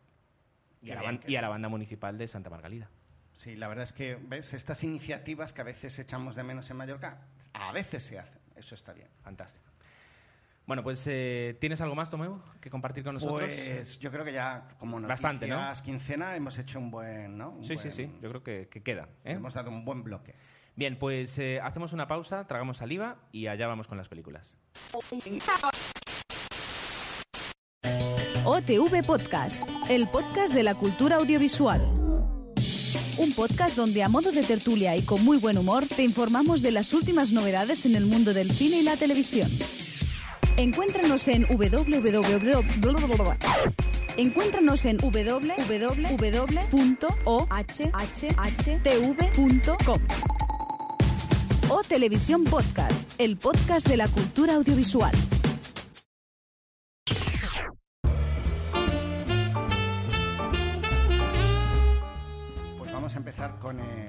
Y y a la banda municipal de Santa Margalida. Sí, la verdad es que, ¿ves? Estas iniciativas que a veces echamos de menos en Mallorca, a veces se hacen. Eso está bien. Fantástico. Bueno, pues eh, ¿tienes algo más, Tomeu, que compartir con nosotros? Pues yo creo que ya, como noticias Bastante, ¿no? quincena, hemos hecho un buen, ¿no? Un sí, sí, sí, yo creo que, que queda. ¿eh? Hemos dado un buen bloque. Bien, pues eh, hacemos una pausa, tragamos saliva y allá vamos con las películas. OTV Podcast, el podcast de la cultura audiovisual. Un podcast donde a modo de tertulia y con muy buen humor te informamos de las últimas novedades en el mundo del cine y la televisión. Encuéntranos en www. Encuéntranos en www.ohhtv.com. O Televisión Podcast, el podcast de la cultura audiovisual. Pues vamos a empezar con eh,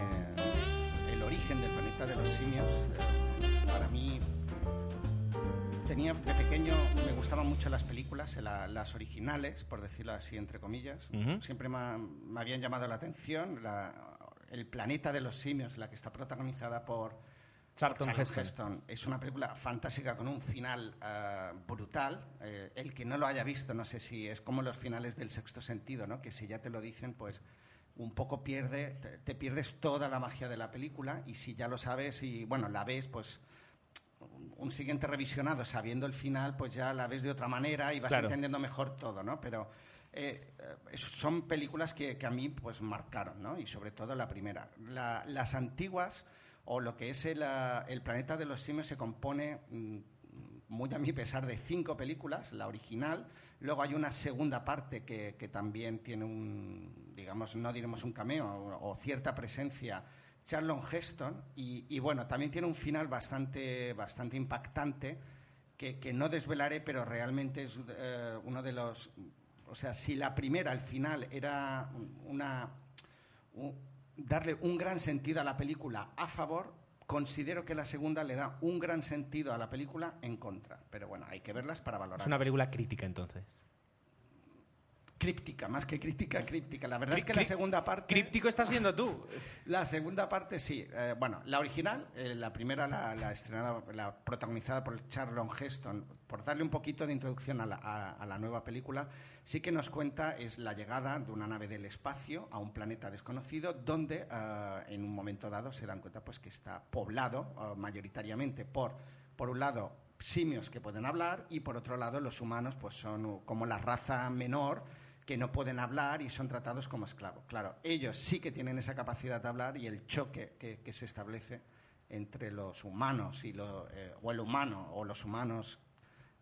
el origen del planeta de los simios. Eh, para mí, tenía de pequeño, me gustaban mucho las películas, eh, la- las originales, por decirlo así, entre comillas. Siempre me, ha- me habían llamado la atención. la- el planeta de los simios, la que está protagonizada por Charlton Charlton Heston. Heston. Es una película fantástica con un final eh, brutal. Eh, el que no lo haya visto, no sé si es como los finales del sexto sentido, ¿no? Que si ya te lo dicen, pues un poco pierde, te, te pierdes toda la magia de la película y si ya lo sabes y bueno, la ves, pues un- siguiente revisionado sabiendo el final, pues ya la ves de otra manera y vas Claro. entendiendo mejor todo, ¿no? Pero eh, eh, son películas que, que a mí pues marcaron, ¿no? Y sobre todo la primera. La- las antiguas o lo que es el, ah, el planeta de los simios se compone mm, muy a mi pesar de cinco películas, la original. Luego hay una segunda parte que, que también tiene un, digamos, no diremos un cameo o, o cierta presencia, Charlon Heston. Y, y bueno, también tiene un final bastante, bastante impactante que, que no desvelaré, pero realmente es eh, uno de los... O sea, si la primera, al final, era una... un- darle un gran sentido a la película a favor, considero que la segunda le da un gran sentido a la película en contra. Pero bueno, hay que verlas para valorar. Es una película crítica, entonces. Críptica, más que crítica, críptica. La verdad es que la segunda parte... Críptico estás siendo tú. La segunda parte sí. Eh, bueno, la original, eh, la primera, la, la estrenada, la protagonizada por Charlon Heston, por darle un poquito de introducción a la, a- a la nueva película, sí que nos cuenta es la llegada de una nave del espacio a un planeta desconocido, donde eh, en un momento dado se dan cuenta pues que está poblado mayoritariamente por, por un lado, simios que pueden hablar y por otro lado los humanos pues son como la raza menor que no pueden hablar y son tratados como esclavos. Claro, ellos sí que tienen esa capacidad de hablar y el choque que, se establece entre los humanos y lo- eh, o el humano o los humanos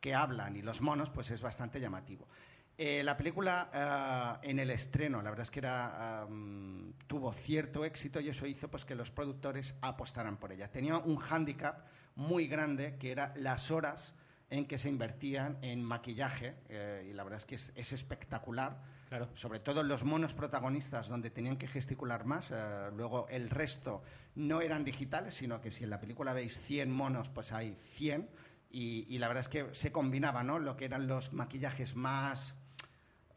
que hablan y los monos, pues es bastante llamativo. Eh, la película eh, en el estreno, la verdad es que era, tuvo cierto éxito y eso hizo pues, que los productores apostaran por ella. Tenía un hándicap muy grande que era las horas en que se invertían en maquillaje eh, y la verdad es que es, es espectacular. Claro. Sobre todo los monos protagonistas donde tenían que gesticular más. eh, luego el resto no eran digitales, sino que si en la película veis 100 monos, pues hay 100. Y, y la verdad es que se combinaba ¿no? lo que eran los maquillajes más,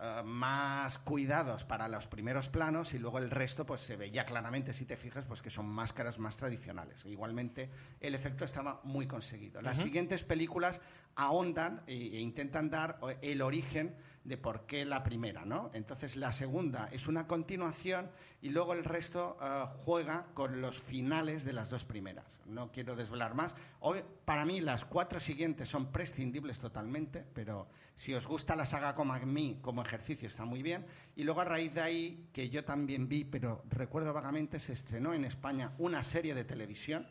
eh, más cuidados para los primeros planos y luego el resto pues se veía claramente, si te fijas, pues que son máscaras más tradicionales. Igualmente el efecto estaba muy conseguido. Las siguientes películas ahondan e, e intentan dar o- el origen de por qué la primera, ¿no? Entonces la segunda es una continuación y luego el resto eh, juega con los finales de las dos primeras. No quiero desvelar más. Hoy, para mí las cuatro siguientes son prescindibles totalmente, pero si os gusta la saga como a mí, como ejercicio, está muy bien. Y luego a raíz de ahí, que yo también vi, pero recuerdo vagamente, se estrenó en España una serie de televisión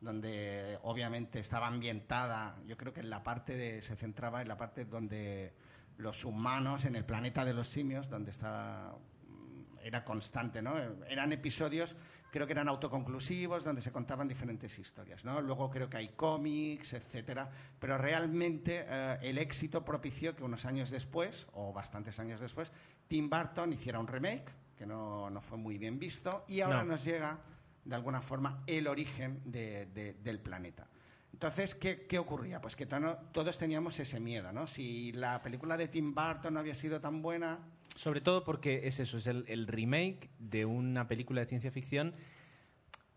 donde obviamente estaba ambientada, yo creo que en la parte de, se centraba en la parte donde los humanos, en el planeta de los simios, donde estaba era constante, ¿no? Eran episodios, creo que eran autoconclusivos, donde se contaban diferentes historias, ¿no? Luego creo que hay cómics, etcétera, pero realmente eh, el éxito propició que unos años después, o bastantes años después, Tim Burton hiciera un remake, que no, no fue muy bien visto, y ahora No. nos llega, de alguna forma, el origen de- de- del planeta. Entonces, ¿qué, qué ocurría? Pues que todos teníamos ese miedo, ¿no? Si la película de Tim Burton no había sido tan buena, Sobre todo porque es eso, es el, el remake de una película de ciencia ficción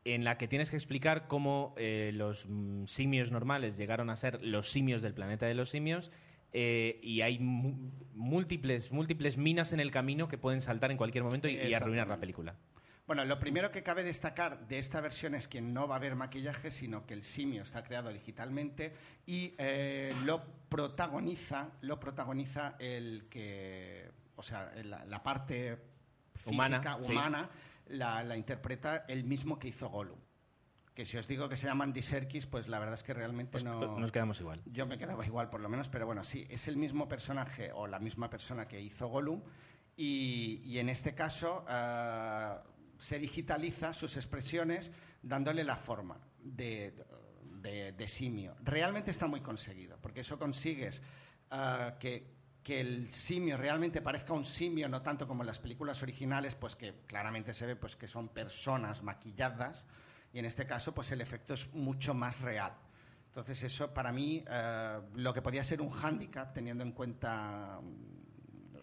en la que tienes que explicar cómo eh, los mm, simios normales llegaron a ser los simios del planeta de los simios eh, y hay múltiples, múltiples minas en el camino que pueden saltar en cualquier momento y, y arruinar la película. Bueno, lo primero que cabe destacar de esta versión es que no va a haber maquillaje, sino que el simio está creado digitalmente y eh, lo protagoniza, lo protagoniza el que, o sea, la, la parte física, Humana, sí. la, la interpreta el mismo que hizo Gollum. Que si os digo que se llama Andy Serkis, pues la verdad es que realmente Pues no... nos quedamos igual. Yo me quedaba igual, por lo menos, pero bueno, sí, es el mismo personaje o la misma persona que hizo Gollum y, y en este caso ah, se digitaliza sus expresiones dándole la forma de, de- simio. Realmente está muy conseguido, porque eso consigues ah, que, que el simio realmente parezca un simio, no tanto como en las películas originales, pues que claramente se ve pues, que son personas maquilladas, y en este caso pues el efecto es mucho más real. Entonces eso para mí eh, lo que podía ser un hándicap teniendo en cuenta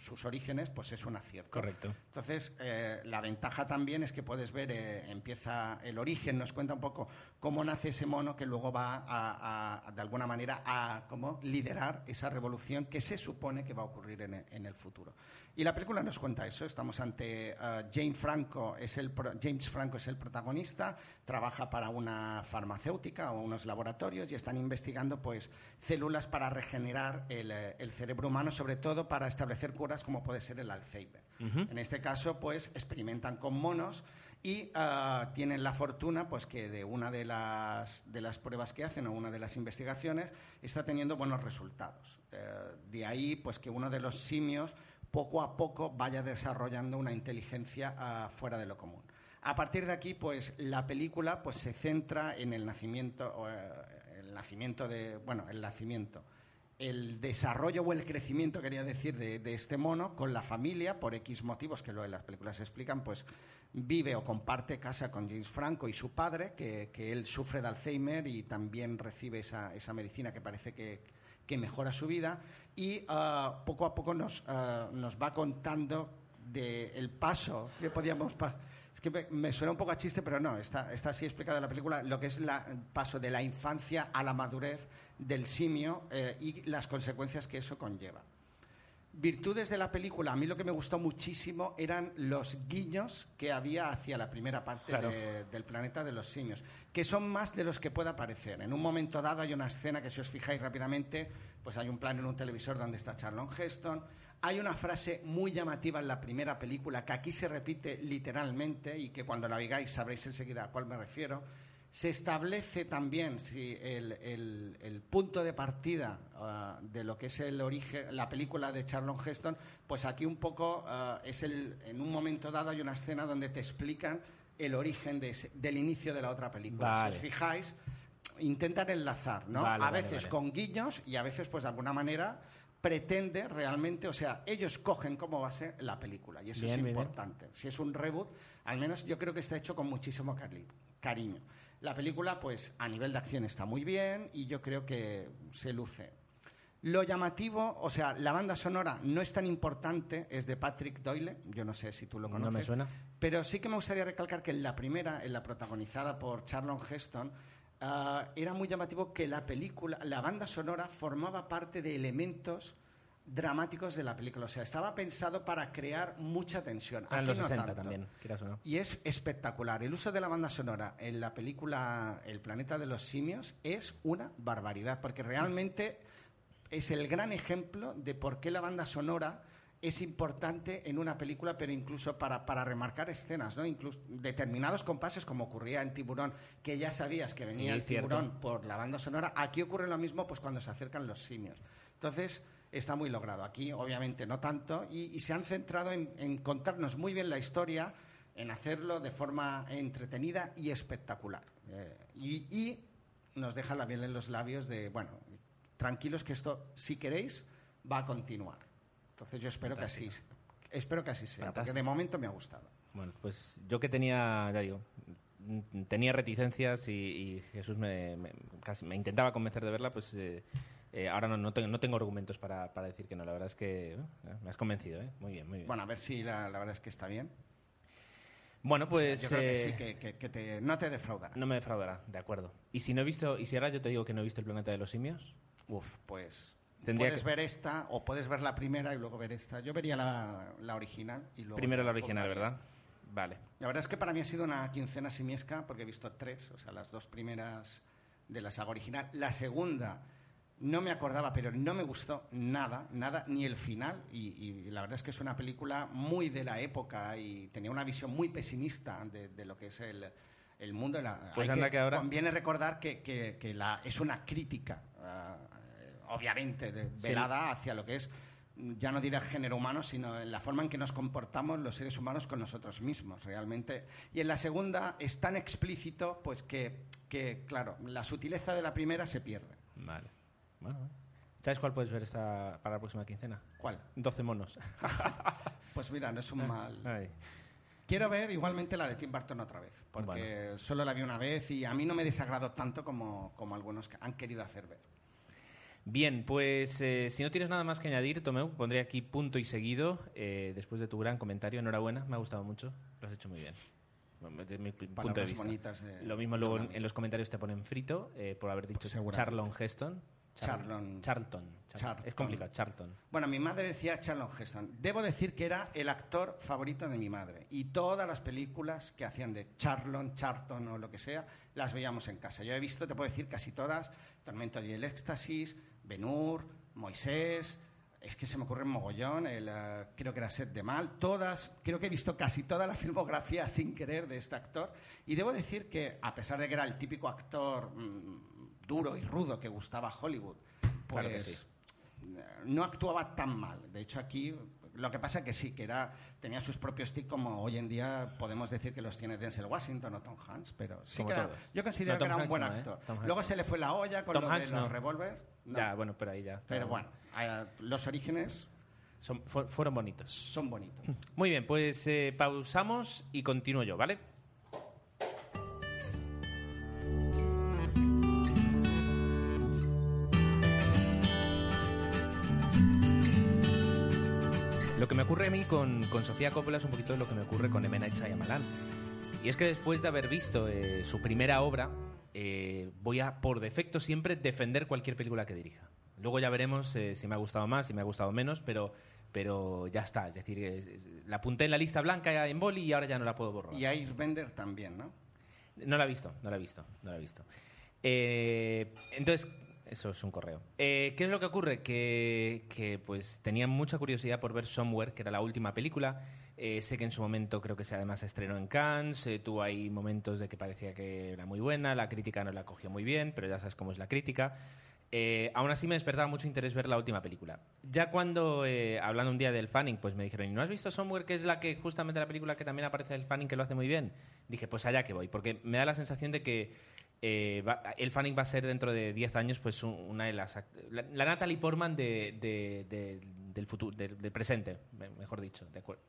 sus orígenes, pues es un acierto. Correcto. Entonces, eh, la ventaja también es que puedes ver, eh, empieza el origen, nos cuenta un poco cómo nace ese mono que luego va a, a, de alguna manera a como liderar esa revolución que se supone que va a ocurrir en en el futuro. Y la película nos cuenta eso. Estamos ante eh, James Franco, es el pro- James Franco es el protagonista, trabaja para una farmacéutica o unos laboratorios y están investigando pues células para regenerar el, eh, el cerebro humano, sobre todo para establecer curas como puede ser el Alzheimer. En este caso, pues experimentan con monos y ah, tienen la fortuna pues que de una de las, de las pruebas que hacen o una de las investigaciones está teniendo buenos resultados. Eh, de ahí pues que uno de los simios poco a poco vaya desarrollando una inteligencia ah, fuera de lo común. A partir de aquí, pues la película pues se centra en el nacimiento, eh, el nacimiento de, bueno, el nacimiento, el desarrollo o el crecimiento, quería decir, de, de este mono con la familia, por X motivos que luego en las películas se explican, pues vive o comparte casa con James Franco y su padre, que, que él sufre de Alzheimer y también recibe esa, esa medicina que parece que, que mejora su vida. Y ah, poco a poco nos, ah, nos va contando del paso que podíamos pa- es que me, suena un poco a chiste pero no está, está así explicado en la película lo que es el paso de la infancia a la madurez del simio eh, y las consecuencias que eso conlleva virtudes de la película, a mí lo que me gustó muchísimo eran los guiños que había hacia la primera parte Claro. de- del planeta de los simios, que son más de los que pueda parecer. En un momento dado hay una escena que si os fijáis rápidamente, pues hay un plano en un televisor donde está Charlon Heston. Hay una frase muy llamativa en la primera película que aquí se repite literalmente y que cuando la oigáis sabréis enseguida a cuál me refiero. Se establece también si el, el- el punto de partida ah, de lo que es el origen, la película de Charlon Heston, pues aquí un poco ah, es el, en un momento dado hay una escena donde te explican el origen de ese- del inicio de la otra película. Vale. Si os fijáis, intentan enlazar, ¿no? Vale, a veces vale. con guiños y a veces, pues de alguna manera, pretende realmente, o sea, ellos cogen cómo va a ser la película y eso Bien, es bien. importante. Si es un reboot, al menos yo creo que está hecho con muchísimo cari- cariño. La película, pues a nivel de acción está muy bien y yo creo que se luce. Lo llamativo, o sea, la banda sonora no es tan importante, es de Patrick Doyle, yo no sé si tú lo No conoces. me suena. Pero sí que me gustaría recalcar que en la primera, en la protagonizada por Charlon Heston, ah, era muy llamativo que la película, la banda sonora formaba parte de elementos dramáticos de la película. O sea, estaba pensado para crear mucha tensión. Ah, en Aquí los no 60 tanto. también, quieras o no. Y es espectacular. El uso de la banda sonora en la película El planeta de los simios es una barbaridad, porque realmente es el gran ejemplo de por qué la banda sonora es importante en una película, pero incluso para, para remarcar escenas, ¿no? Incluso determinados compases, como ocurría en Tiburón, que ya sabías que venía Sí, el cierto. tiburón por la banda sonora. Aquí ocurre lo mismo pues cuando se acercan los simios. Entonces, está muy logrado. Aquí, obviamente, no tanto. Y, y se han centrado en, en contarnos muy bien la historia, en hacerlo de forma entretenida y espectacular. Eh, y, y nos deja la miel en los labios de, bueno, tranquilos que esto, si queréis, va a continuar. Entonces yo espero que así, espero que así sea, porque Fantástico. de momento me ha gustado. Bueno, pues yo que tenía, ya digo, tenía reticencias y, y Jesús me, me- casi me intentaba convencer de verla, pues eh, eh, ahora no, no, tengo, no tengo argumentos para, para decir que no. La verdad es que eh, me has convencido, ¿eh? Muy bien, muy bien. Bueno, a ver si la, la verdad es que está bien. Bueno, pues... yo creo que sí, que, que- que te- no te defraudará. No me defraudará, de acuerdo. Y si no he visto, y si ahora yo te digo que no he visto el planeta de los simios, Uf, pues Tendría puedes que- ver esta o puedes ver la primera y luego ver esta. Yo vería la, la original y luego... primero la original. ¿verdad? Vale. La verdad es que para mí ha sido una quincena simiesca porque he visto tres, o sea, las dos primeras de la saga original. La segunda no me acordaba, pero no me gustó nada, nada, ni el final. Y, y la verdad es que es una película muy de la época y tenía una visión muy pesimista de, de lo que es el, el mundo. La, Pues anda que ahora- Conviene recordar que, que- que la, es una crítica, ah, obviamente, de- velada hacia lo que es, ya no diré el género humano, sino en la forma en que nos comportamos los seres humanos con nosotros mismos, realmente. Y en la segunda es tan explícito, pues que, que claro, la sutileza de la primera se pierde. Vale. Bueno. ¿Sabes cuál puedes ver esta para la próxima quincena? ¿Cuál? 12 monos. Pues mira, no es un mal. Ay. Quiero ver igualmente la de Tim Burton otra vez, porque solo la vi una vez y a mí no me desagradó tanto como, como algunos que han querido hacer ver. Bien, pues eh, si no tienes nada más que añadir, Tomeu, pondré aquí punto y seguido. eh, después de tu gran comentario, enhorabuena, me ha gustado mucho. Lo has hecho muy bien. Mi punto de vista. bonitas, eh, Lo mismo luego en, los comentarios te ponen frito por haber dicho seguramente. Charlon Heston. Charlon. Charlton. Charlton. Charlton. Es complicado, Charlton. Bueno, mi madre decía Charlton Heston. Debo decir que era el actor favorito de mi madre. Y todas las películas que hacían de Charlon, Charlton o lo que sea, las veíamos en casa. Yo he visto, te puedo decir, casi todas. Tormento y el Éxtasis, Benur, Moisés... Es que se me ocurre un mogollón, el, eh, creo que era Set de Mal, todas, creo que he visto casi toda la filmografía sin querer de este actor. Y debo decir que, a pesar de que era el típico actor mm, duro y rudo que gustaba Hollywood, pues Claro que sí. no actuaba tan mal. De hecho, aquí lo que pasa que sí, que era tenía sus propios tics, como hoy en día podemos decir que los tiene Denzel Washington o Tom Hanks, pero sí que era- yo considero No, que era un buen no, ¿eh? actor. Luego se le fue la olla con Tom lo Hanks de los no. revólver. Ya, bueno, pero ahí ya. pero bueno, los orígenes Son- fu- fueron bonitos. son bonitos. Muy bien, pues eh, pausamos y continúo yo, ¿vale? Lo que me ocurre a mí con, con Sofía Coppola es un poquito lo que me ocurre con M. Night Shyamalan. Y es que después de haber visto eh, su primera obra, eh, voy a, por defecto, siempre defender cualquier película que dirija. Luego ya veremos eh, si me ha gustado más, si me ha gustado menos, pero, pero ya está. Es decir, la apunté en la lista blanca en boli y ahora ya no la puedo borrar. Y Airbender también, ¿no? No la he visto, no la he visto, no la he visto. Entonces, eso es un correo. Eh, ¿Qué es lo que ocurre? Que, pues tenía mucha curiosidad por ver Somewhere, que era la última película. Eh, sé que en su momento creo que se además estrenó en Cannes, eh, tuvo ahí momentos de que parecía que era muy buena, la crítica no la cogió muy bien, pero ya sabes cómo es la crítica. Eh, aún así me despertaba mucho interés ver la última película. Ya cuando, hablando un día del Fanning, pues me dijeron, ¿y no has visto Somewhere, que es la que justamente la película que también aparece el Fanning, que lo hace muy bien? Dije, pues allá que voy, porque me da la sensación de que eh, va- el Fanning va a ser dentro de 10 años pues un- una de las... La, la Natalie Portman de, de- de- del futuro, del, presente, me- mejor dicho, de acuerdo.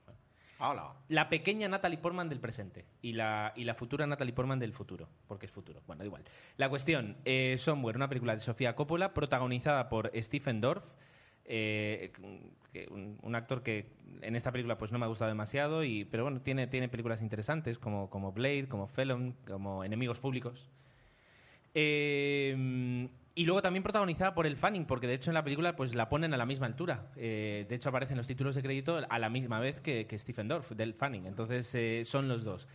Hola. La pequeña Natalie Portman del presente y la, y la futura Natalie Portman del futuro, porque es futuro. Bueno, da igual. La cuestión, eh, Somewhere, una película de Sofía Coppola, protagonizada por Stephen Dorff, eh, que- un, un actor que en esta película pues no me ha gustado demasiado, y, pero bueno, tiene, tiene películas interesantes como, como Blade, como Felon, como Enemigos Públicos. Eh, y luego también protagonizada por el Fanning, porque de hecho en la película pues la ponen a la misma altura. Eh, de hecho aparecen los títulos de crédito a la misma vez que, que Stephen Dorff, del Fanning. Entonces eh, son los dos.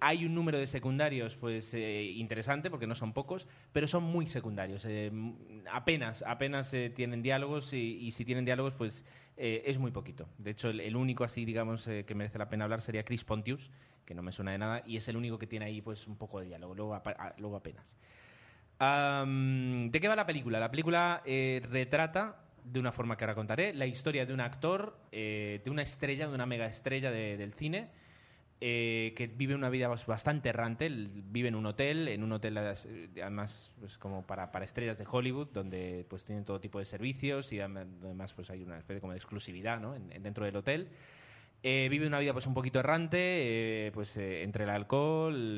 Hay un número de secundarios pues eh, interesante, porque no son pocos, pero son muy secundarios. Eh, m- apenas, apenas eh, tienen diálogos y, si tienen diálogos pues eh, es muy poquito. De hecho el, único así digamos que merece la pena hablar sería Chris Pontius, que no me suena de nada, y es el único que tiene ahí pues un poco de diálogo, luego, luego apenas. Am, ¿De qué va la película? La película eh, retrata, de una forma que ahora contaré, la historia de un actor, eh, de una estrella, de una mega estrella de- del cine, eh, que vive una vida bas- bastante errante. Vive en un hotel, en un hotel además pues, como para, para estrellas de Hollywood, donde pues tienen todo tipo de servicios y adem- además pues hay una especie como de exclusividad ¿no? en- en- dentro del hotel. Vive una vida pues un poquito errante, eh, pues entre el alcohol,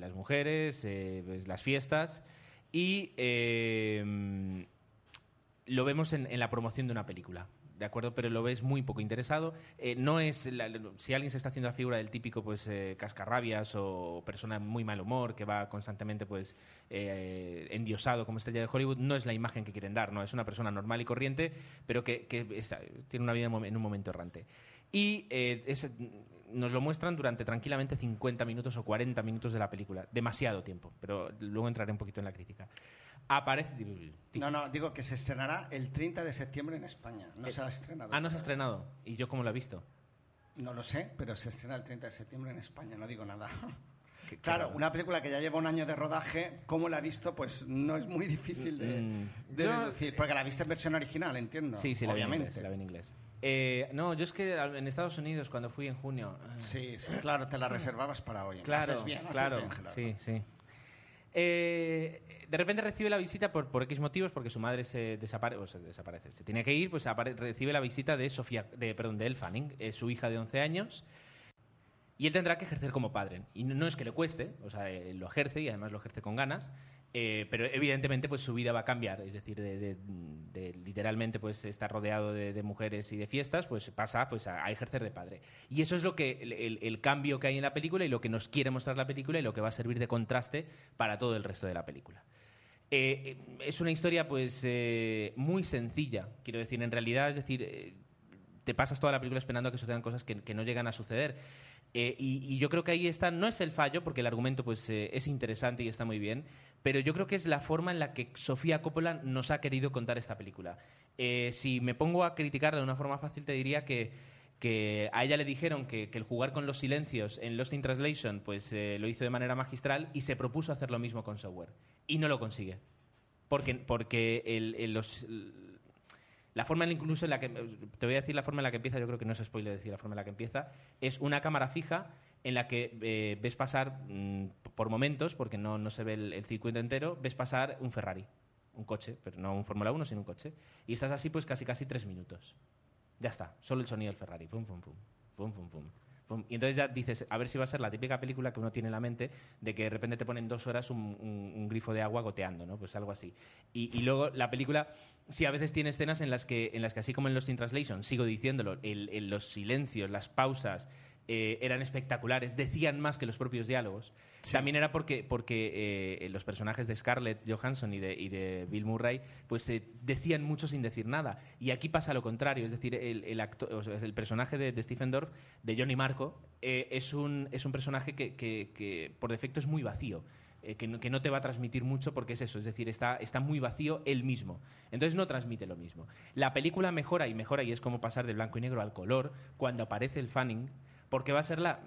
las mujeres, pues, las fiestas y eh, lo vemos en, la promoción de una película. ¿De acuerdo? Pero lo ves muy poco interesado. Eh, no es la- si alguien se está haciendo la figura del típico pues eh, cascarrabias o persona muy mal humor que va constantemente pues eh, endiosado como estrella de Hollywood, no es la imagen que quieren dar, no es una persona normal y corriente, pero que, tiene una vida en un momento errante. Y eh, es- nos lo muestran durante tranquilamente 50 minutos o 40 minutos de la película. Demasiado tiempo, pero luego entraré un poquito en la crítica. Aparece... No, no, digo que se estrenará el 30 de septiembre en España. No se ha estrenado. Ah, no se ha estrenado. ¿Y yo cómo lo he visto? No lo sé, pero se estrena el 30 de septiembre en España, no digo nada. Claro, una película que ya lleva un año de rodaje, ¿cómo la ha visto? Pues no es muy difícil de, Mm, de yo- deducir. Porque la viste en versión original, entiendo. Sí, sí, la vi en obviamente. inglés. La vi en inglés. Eh, no, yo es que en Estados Unidos, cuando fui en junio... eh, Sí, sí, claro, te la reservabas para hoy. Claro, Haces bien, haces claro, bien, Gerardo. sí, sí. Eh, de repente recibe la visita por, por X motivos, porque su madre se, desapare- o se desaparece. Se tiene que ir, pues recibe la visita de Sofía, de, perdón, de Elle Fanning, eh, su hija de 11 años, y él tendrá que ejercer como padre. Y no, no es que le cueste, o sea, él lo ejerce y además lo ejerce con ganas, eh, pero evidentemente pues su vida va a cambiar, es decir, de, de- de literalmente pues estar rodeado de, de mujeres y de fiestas, pues pasa pues a, a ejercer de padre. Y eso es lo que el, el- cambio que hay en la película y lo que nos quiere mostrar la película y lo que va a servir de contraste para todo el resto de la película. Eh, eh, es una historia pues eh, muy sencilla, quiero decir, en realidad, es decir, eh, te pasas toda la película esperando que sucedan cosas que, que no llegan a suceder. Eh, y, y yo creo que ahí está, no es el fallo, porque el argumento pues, eh, es interesante y está muy bien, pero yo creo que es la forma en la que Sofía Coppola nos ha querido contar esta película. Eh, si me pongo a criticarla de una forma fácil, te diría que, a ella le dijeron que, el jugar con los silencios en Lost in Translation pues, eh, lo hizo de manera magistral y se propuso hacer lo mismo con Software. Y no lo consigue. Porque, porque la forma incluso en la que te voy a decir la forma en la que empieza yo creo que no es spoiler decir la forma en la que empieza es una cámara fija en la que eh, ves pasar mm, por momentos porque no, no se ve el, el circuito entero ves pasar un Ferrari un coche pero no un Fórmula 1 sino un coche y estás así pues casi casi tres minutos. Ya está solo el sonido del Ferrari fum, fum, fum, fum, fum, fum, y entonces ya dices a ver si va a ser la típica película que uno tiene en la mente de que de repente te ponen dos horas un, un- un grifo de agua goteando no pues algo así. Y, y luego la película sí a veces tiene escenas en las que en las que así como en Lost in Translation sigo diciéndolo el- el- los silencios las pausas eh, eran espectaculares, decían más que los propios diálogos. También era porque, porque eh, los personajes de Scarlett Johansson y de, y de Bill Murray pues eh, decían mucho sin decir nada. Y aquí pasa lo contrario, es decir, el, el, acto- o sea, el personaje de, de Stephen Dorff, de Johnny Marco, eh, es, un, es un personaje que, que- que por defecto es muy vacío. que, no, que no te va a transmitir mucho porque es eso, es decir, está, está muy vacío él mismo. Entonces no transmite lo mismo. La película mejora y mejora y es como pasar de blanco y negro al color cuando aparece el Fanning, porque va a ser la,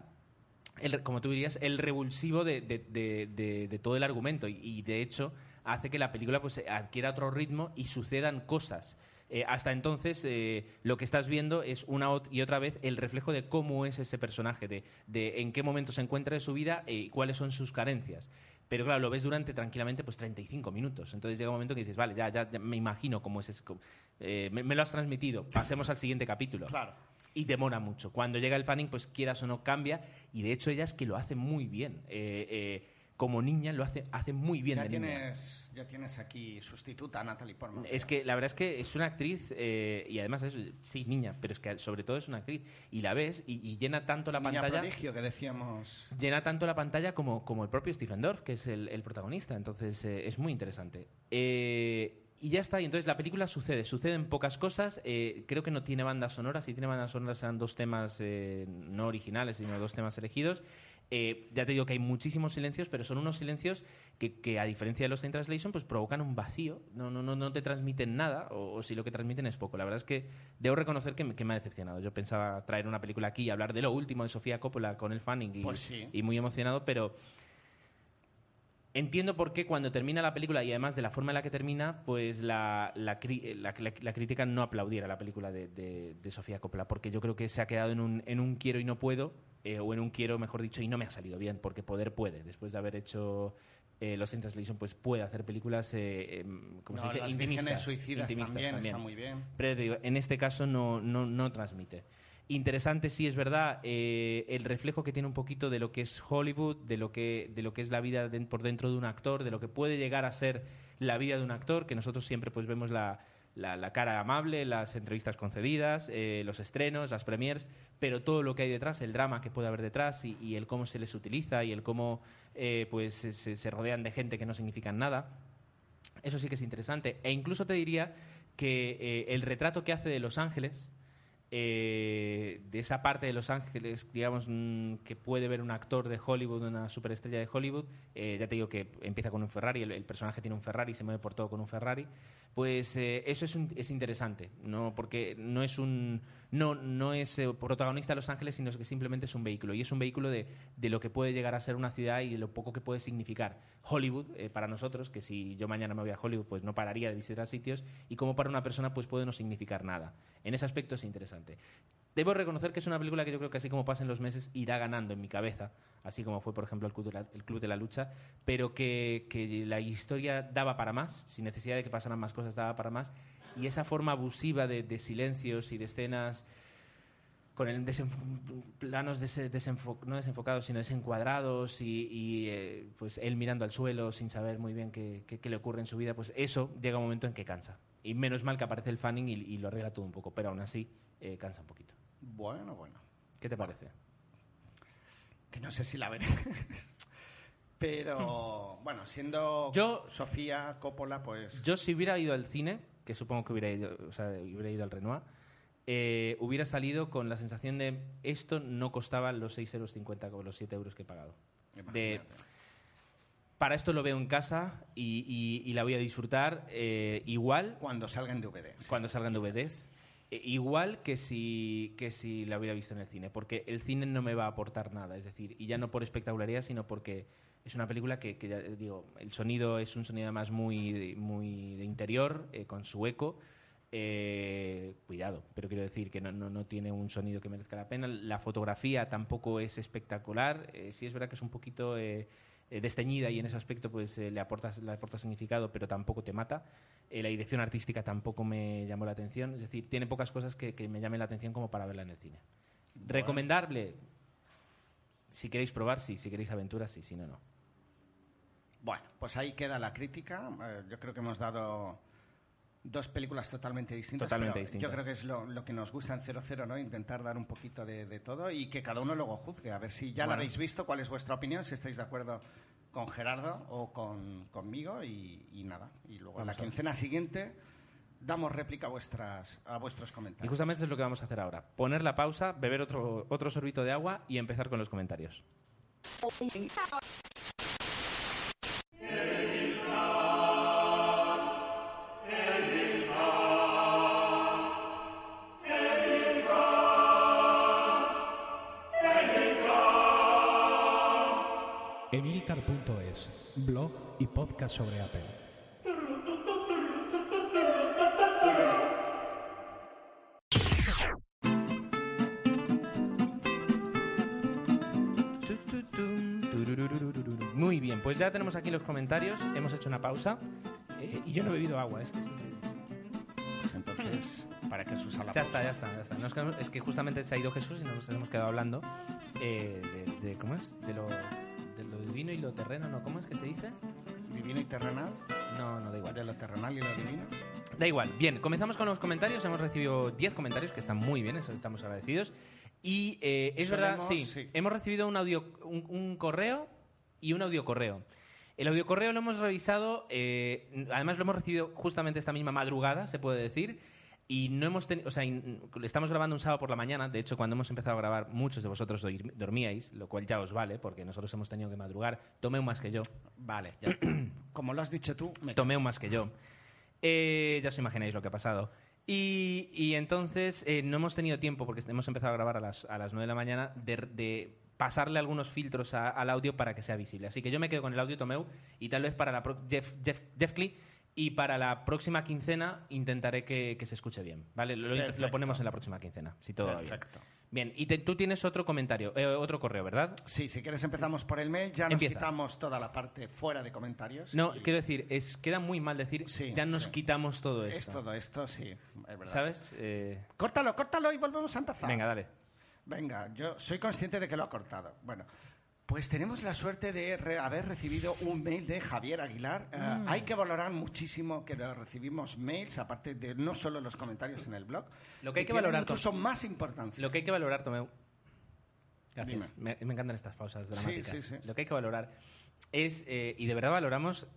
el- como tú dirías, el revulsivo de, de- de- de- todo el argumento y, y, de hecho hace que la película pues, adquiera otro ritmo y sucedan cosas. Eh, hasta entonces eh, lo que estás viendo es una y otra vez el reflejo de cómo es ese personaje, de, de en qué momento se encuentra de su vida eh, y cuáles son sus carencias. Pero claro, lo ves durante tranquilamente pues 35 minutos. Entonces llega un momento que dices, vale, ya, ya, ya me imagino cómo es cómo- eh, me, me lo has transmitido, pasemos al siguiente capítulo Claro. Y demora mucho. Cuando llega el Fanning, pues quieras o no cambia, y de hecho ella es que lo hace muy bien. Eh, eh, como niña lo hace, hace muy bien Ya de niña. tienes, ya tienes aquí sustituta a Natalie Portman. Es que la verdad es que es una actriz, eh, y además es, sí, niña, pero es que sobre todo es una actriz, y la ves y, y llena tanto la Niña pantalla. prodigio que decíamos. Llena tanto la pantalla como, como el propio Stephen Dorff, que es el, el protagonista. Entonces es muy interesante. Eh, y ya está. Y entonces la película sucede. Suceden pocas cosas. Eh, creo que no tiene bandas sonoras. Si tiene bandas sonoras serán dos temas eh, no originales, sino dos temas elegidos. Eh, ya te digo que hay muchísimos silencios, pero son unos silencios que, que, a diferencia de los in Translation, pues provocan un vacío. No, no, no, no te transmiten nada, o, o si lo que transmiten es poco. La verdad es que debo reconocer que me, que me ha decepcionado. Yo pensaba traer una película aquí y hablar de lo último de Sofía Coppola con el Fanning y, Pues sí. y muy emocionado, pero entiendo por qué cuando termina la película y además de la forma en la que termina, pues la, la, cri- la- la- crítica no aplaudiera la película de, de- de Sofía Coppola, porque yo creo que se ha quedado en un, en un quiero y no puedo, eh, o en un quiero, mejor dicho, y no me ha salido bien, porque poder puede. Después de haber hecho eh, Los in Translation, pues puede hacer películas, eh, em, como No, se dice, las intimistas. suicidas intimistas también, también. está muy bien. Pero te digo, en este caso no, no, no transmite. Interesante, sí, es verdad, eh, el reflejo que tiene un poquito de lo que es Hollywood, de lo que, de lo que es la vida de- por dentro de un actor, de lo que puede llegar a ser la vida de un actor, que nosotros siempre pues vemos la, la- cara amable, las entrevistas concedidas, eh, los estrenos, las premiers, pero todo lo que hay detrás, el drama que puede haber detrás y, el cómo se les utiliza y el cómo eh, pues se, se- se rodean de gente que no significan nada. Eso sí que es interesante. E incluso te diría que eh, el retrato que hace de Los Ángeles eh, de esa parte de Los Ángeles, digamos, mm, que puede ver un actor de Hollywood, una superestrella de Hollywood, eh, ya te digo que empieza con un Ferrari, el, personaje tiene un Ferrari, se mueve por todo con un Ferrari, pues eh, eso es, un- es interesante, no porque no es un no, no es eh, protagonista de Los Ángeles, sino que simplemente es un vehículo, y es un vehículo de, de lo que puede llegar a ser una ciudad y de lo poco que puede significar Hollywood eh, para nosotros, que si yo mañana me voy a Hollywood, pues no pararía de visitar sitios, y como para una persona, pues puede no significar nada. En ese aspecto es interesante. Debo reconocer que es una película que yo creo que así como pasen los meses irá ganando en mi cabeza, así como fue por ejemplo el Club de la, el Club de la Lucha, pero que, que la historia daba para más, sin necesidad de que pasaran más cosas, daba para más, y esa forma abusiva de, de silencios y de escenas con el desenf- planos dese- desenfo- no desenfocados, sino desencuadrados y, y, eh, pues él mirando al suelo sin saber muy bien qué, qué- qué le ocurre en su vida, pues eso llega un momento en que cansa. Y menos mal que aparece el Fanning y, y lo arregla todo un poco, pero aún así eh, cansa un poquito. Bueno, bueno. ¿Qué te parece? Que no sé si la veré. Pero, bueno, siendo Yo- Sofía Coppola, pues... Yo si hubiera ido al cine, que supongo que hubiera ido, o sea, hubiera ido al Renoir, eh, hubiera salido con la sensación de esto no costaba los 6,50 euros como los 7 euros que he pagado. De, para esto lo veo en casa y, y- y la voy a disfrutar eh, igual Cuando salga en DVD. sí. cuando salgan DVDs. eh, Igual que si, que si la hubiera visto en el cine, porque el cine no me va a aportar nada, es decir, y ya no por espectacularidad, sino porque es una película que, que ya digo, el sonido es un sonido además muy, muy de interior, eh, con su eco. eh, cuidado, pero quiero decir que no, no, no tiene un sonido que merezca la pena. La fotografía tampoco es espectacular. eh, sí es verdad que es un poquito eh, eh, desteñida y en ese aspecto pues eh, le, aporta, le aporta significado, pero tampoco te mata. Eh, la dirección artística tampoco me llamó la atención. Es decir, tiene pocas cosas que, que me llamen la atención como para verla en el cine. ¿Recomendable? Si queréis probar, sí. Si queréis aventuras, sí. Si no, no. Bueno, pues ahí queda la crítica. Eh, yo creo que hemos dado dos películas totalmente distintas. Totalmente pero distintas. Yo creo que es lo, lo que nos gusta en 00, ¿no? Intentar dar un poquito de, de todo y que cada uno luego juzgue. A ver si ya la Bueno. habéis visto, cuál es vuestra opinión, si estáis de acuerdo con Gerardo o con, conmigo y, y nada. Y luego en la quincena siguiente damos réplica a, vuestras, a vuestros Y comentarios. justamente es lo que vamos a hacer ahora. Poner la pausa, beber otro, otro sorbito de agua y empezar con los comentarios. Emilcar.es, blog y podcast sobre Apple. Ya tenemos aquí los comentarios. Hemos hecho una pausa. eh, y yo no he bebido agua, es que sí. Pues entonces, ¿para qué se usa la Ya pausa? está, ya está, ya está. Nos quedamos- es que justamente se ha ido Jesús y nos hemos quedado hablando eh, de, de- ¿cómo es? De lo, de lo divino y lo terreno, ¿no? ¿Cómo es que se dice? Divino y terrenal, No, no da igual. de lo terrenal y lo divino. Da igual. Bien, comenzamos con los comentarios. Hemos recibido 10 comentarios que están muy bien, eso estamos agradecidos. Y eh, es verdad, sí, sí. hemos recibido un audio, un, un correo y un audio correo. El audio correo lo hemos revisado, eh, además lo hemos recibido justamente esta misma madrugada, se puede decir. Y no hemos tenido, o sea, estamos grabando un sábado por la mañana. De hecho, cuando hemos empezado a grabar, muchos de vosotros dorm- dormíais, lo cual ya os vale, porque nosotros hemos tenido que madrugar. Tomé un más que yo. Vale, ya está. Como lo has dicho tú, me Tomé un más que yo. Eh, ya os imagináis lo que ha pasado. Y, y entonces eh, no hemos tenido tiempo, porque hemos empezado a grabar a las, a las 9 de la mañana, de, de pasarle algunos filtros a- al audio para que sea visible. Así que yo me quedo con el audio Tomeu y tal vez para la pro- Jeff, Jeff, Jeff Clee, y para la próxima quincena intentaré que, que se escuche bien. ¿vale? Lo, lo Perfecto. ponemos en la próxima quincena, si todo va bien. Perfecto. Bien, y te- tú tienes otro comentario, eh, otro correo, ¿verdad? Sí, si quieres empezamos por el mail, ya nos Empieza. quitamos toda la parte fuera de comentarios. No, y quiero decir, es, queda muy mal decir, Sí, ya nos sí. quitamos todo es esto. todo esto, sí, es verdad. ¿Sabes? Eh, Córtalo, córtalo y volvemos a empezar. venga, dale. Venga, yo soy consciente de que lo ha cortado. Bueno, pues tenemos la suerte de re- haber recibido un mail de Javier Aguilar. Eh, Mm. Hay que valorar muchísimo que recibimos mails, aparte de no solo los comentarios en el blog. Lo que hay que valorar, incluso más importancia. Lo que hay que valorar, Tomeu. Gracias. Me, me encantan estas pausas Sí, dramáticas. sí, sí. Lo que hay que valorar es, eh, y de verdad valoramos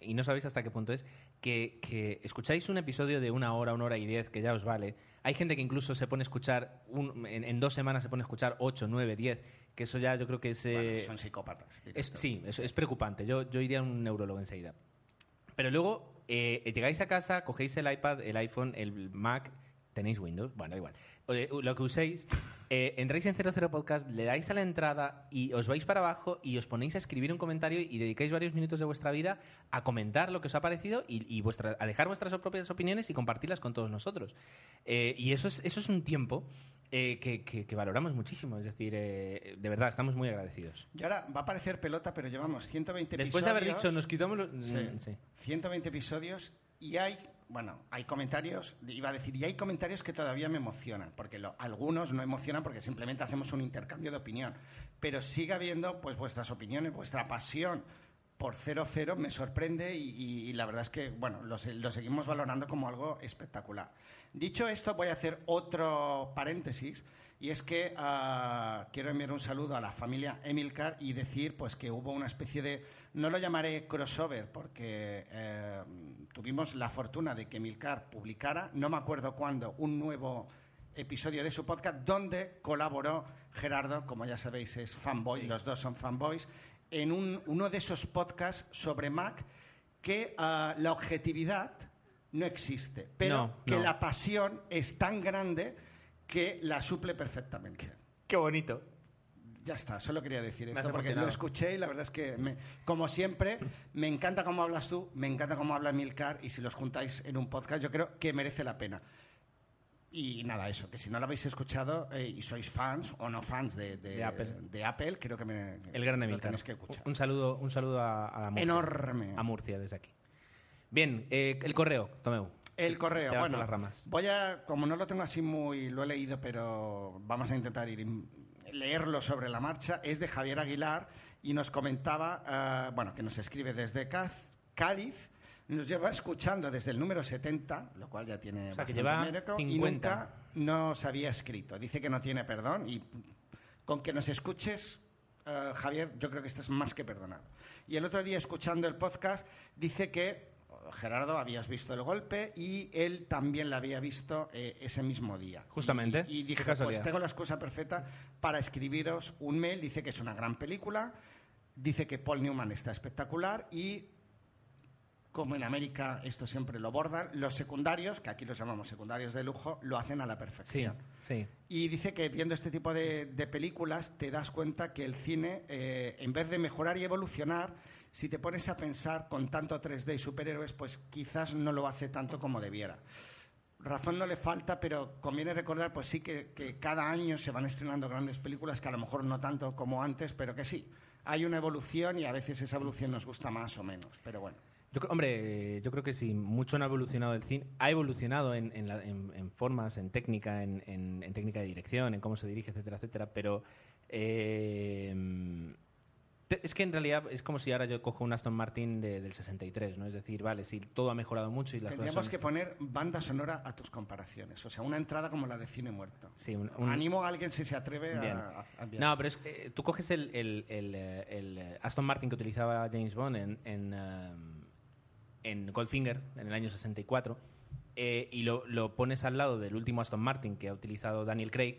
y no sabéis hasta qué punto es, que, que escucháis un episodio de una hora, una hora y diez, que ya os vale. Hay gente que incluso se pone a escuchar, un- en, en dos semanas se pone a escuchar ocho, nueve, diez, que eso ya yo creo que es... Bueno, eh, son psicópatas. es, sí, es, es preocupante. Yo, yo iría a un neurólogo enseguida. Pero luego eh, llegáis a casa, cogéis el iPad, el iPhone, el Mac, tenéis Windows, bueno, igual. Eh, lo que uséis, eh, entráis en 00 Podcast, le dais a la entrada y os vais para abajo y os ponéis a escribir un comentario y dedicáis varios minutos de vuestra vida a comentar lo que os ha parecido y, y vuestra, a dejar vuestras propias opiniones y compartirlas con todos nosotros. Eh, y eso es, eso es un tiempo eh, que, que- que valoramos muchísimo. Es decir, eh, de verdad, estamos muy agradecidos. Y ahora va a parecer pelota, pero llevamos 120 Después de haber episodios. dicho, nos quitamos los... Sí. Mm, sí. 120 episodios y hay, bueno, hay comentarios, iba a decir, y hay comentarios que todavía me emocionan, porque algunos no emocionan porque simplemente hacemos un intercambio de opinión, pero sigue habiendo pues vuestras opiniones, vuestra pasión por 0-0 me sorprende y, la verdad es que, bueno, lo seguimos valorando como algo espectacular. Dicho esto, voy a hacer otro paréntesis y es que ah, quiero enviar un saludo a la familia Emilcar y decir pues que hubo una especie de, no lo llamaré crossover porque eh, tuvimos la fortuna de que Emilcar publicara, no me acuerdo cuándo, un nuevo episodio de su podcast donde colaboró Gerardo, como ya sabéis es fanboy, los dos son fanboys, en un- uno de esos podcasts sobre Mac que ah, la objetividad no existe, pero No, que la pasión es tan grande que la suple perfectamente. Qué bonito. Ya está, solo quería decir esto porque emocionado. lo escuché y la verdad es que, me- como siempre, me encanta cómo hablas tú, me encanta cómo habla Milcar y si los juntáis en un podcast yo creo que merece la pena. Y nada, eso, que si no lo habéis escuchado eh, y sois fans o no fans de, de- De Apple. de Apple, creo que me, El gran lo Emilcar. tenéis que escuchar. Un saludo, un saludo a, a Murcia. Enorme. A Murcia desde aquí. Bien, eh, el correo, Tomeu. El correo, bueno, las ramas. voy a, como no lo tengo así muy, lo he leído, pero vamos a intentar ir, leerlo sobre la marcha, es de Javier Aguilar y nos comentaba, eh, bueno, que nos escribe desde Cádiz, nos lleva escuchando desde el número 70, lo cual ya tiene O sea, que bastante lleva mérito, y 50. nunca nos había escrito. Dice que no tiene perdón y con que nos escuches, eh, Javier, yo creo que estás más que perdonado. Y el otro día, escuchando el podcast, dice que Gerardo habías visto el golpe y él también la había visto eh, ese mismo día. Justamente. Y, dije, pues tengo la excusa perfecta para escribiros un mail. Dice que es una gran película, dice que Paul Newman está espectacular y como en América esto siempre lo bordan, los secundarios, que aquí los llamamos secundarios de lujo, lo hacen a la Sí, perfección. sí. Y dice que viendo este tipo de, de películas te das cuenta que el cine, eh, en vez de mejorar y evolucionar, si te pones a pensar con tanto 3D y superhéroes, pues quizás no lo hace tanto como debiera. Razón no le falta, pero conviene recordar, pues sí, que, que cada año se van estrenando grandes películas, que a lo mejor no tanto como antes, pero que sí. Hay una evolución y a veces esa evolución nos gusta más o menos, pero bueno. Yo, hombre, yo creo que sí, mucho no ha evolucionado el cine. Ha evolucionado en, en la- en- en formas, en técnica, en, técnica de dirección, en cómo se dirige, etcétera, etcétera. Pero eh, es que en realidad es como si ahora yo cojo un Aston Martin de- del 63, ¿no? Es decir, vale, sí, todo ha mejorado mucho y las cosas Tendríamos son- que poner banda sonora a tus comparaciones, o sea, una entrada como la de Cine Muerto. Sí, un- un- Animo a alguien si se atreve a- Bien. a, a enviar. No, pero es, eh, tú coges el, el- el, eh, el, eh, Aston Martin que utilizaba James Bond en, en, en Goldfinger en el año 64 eh, y lo, lo pones al lado del último Aston Martin que ha utilizado Daniel Craig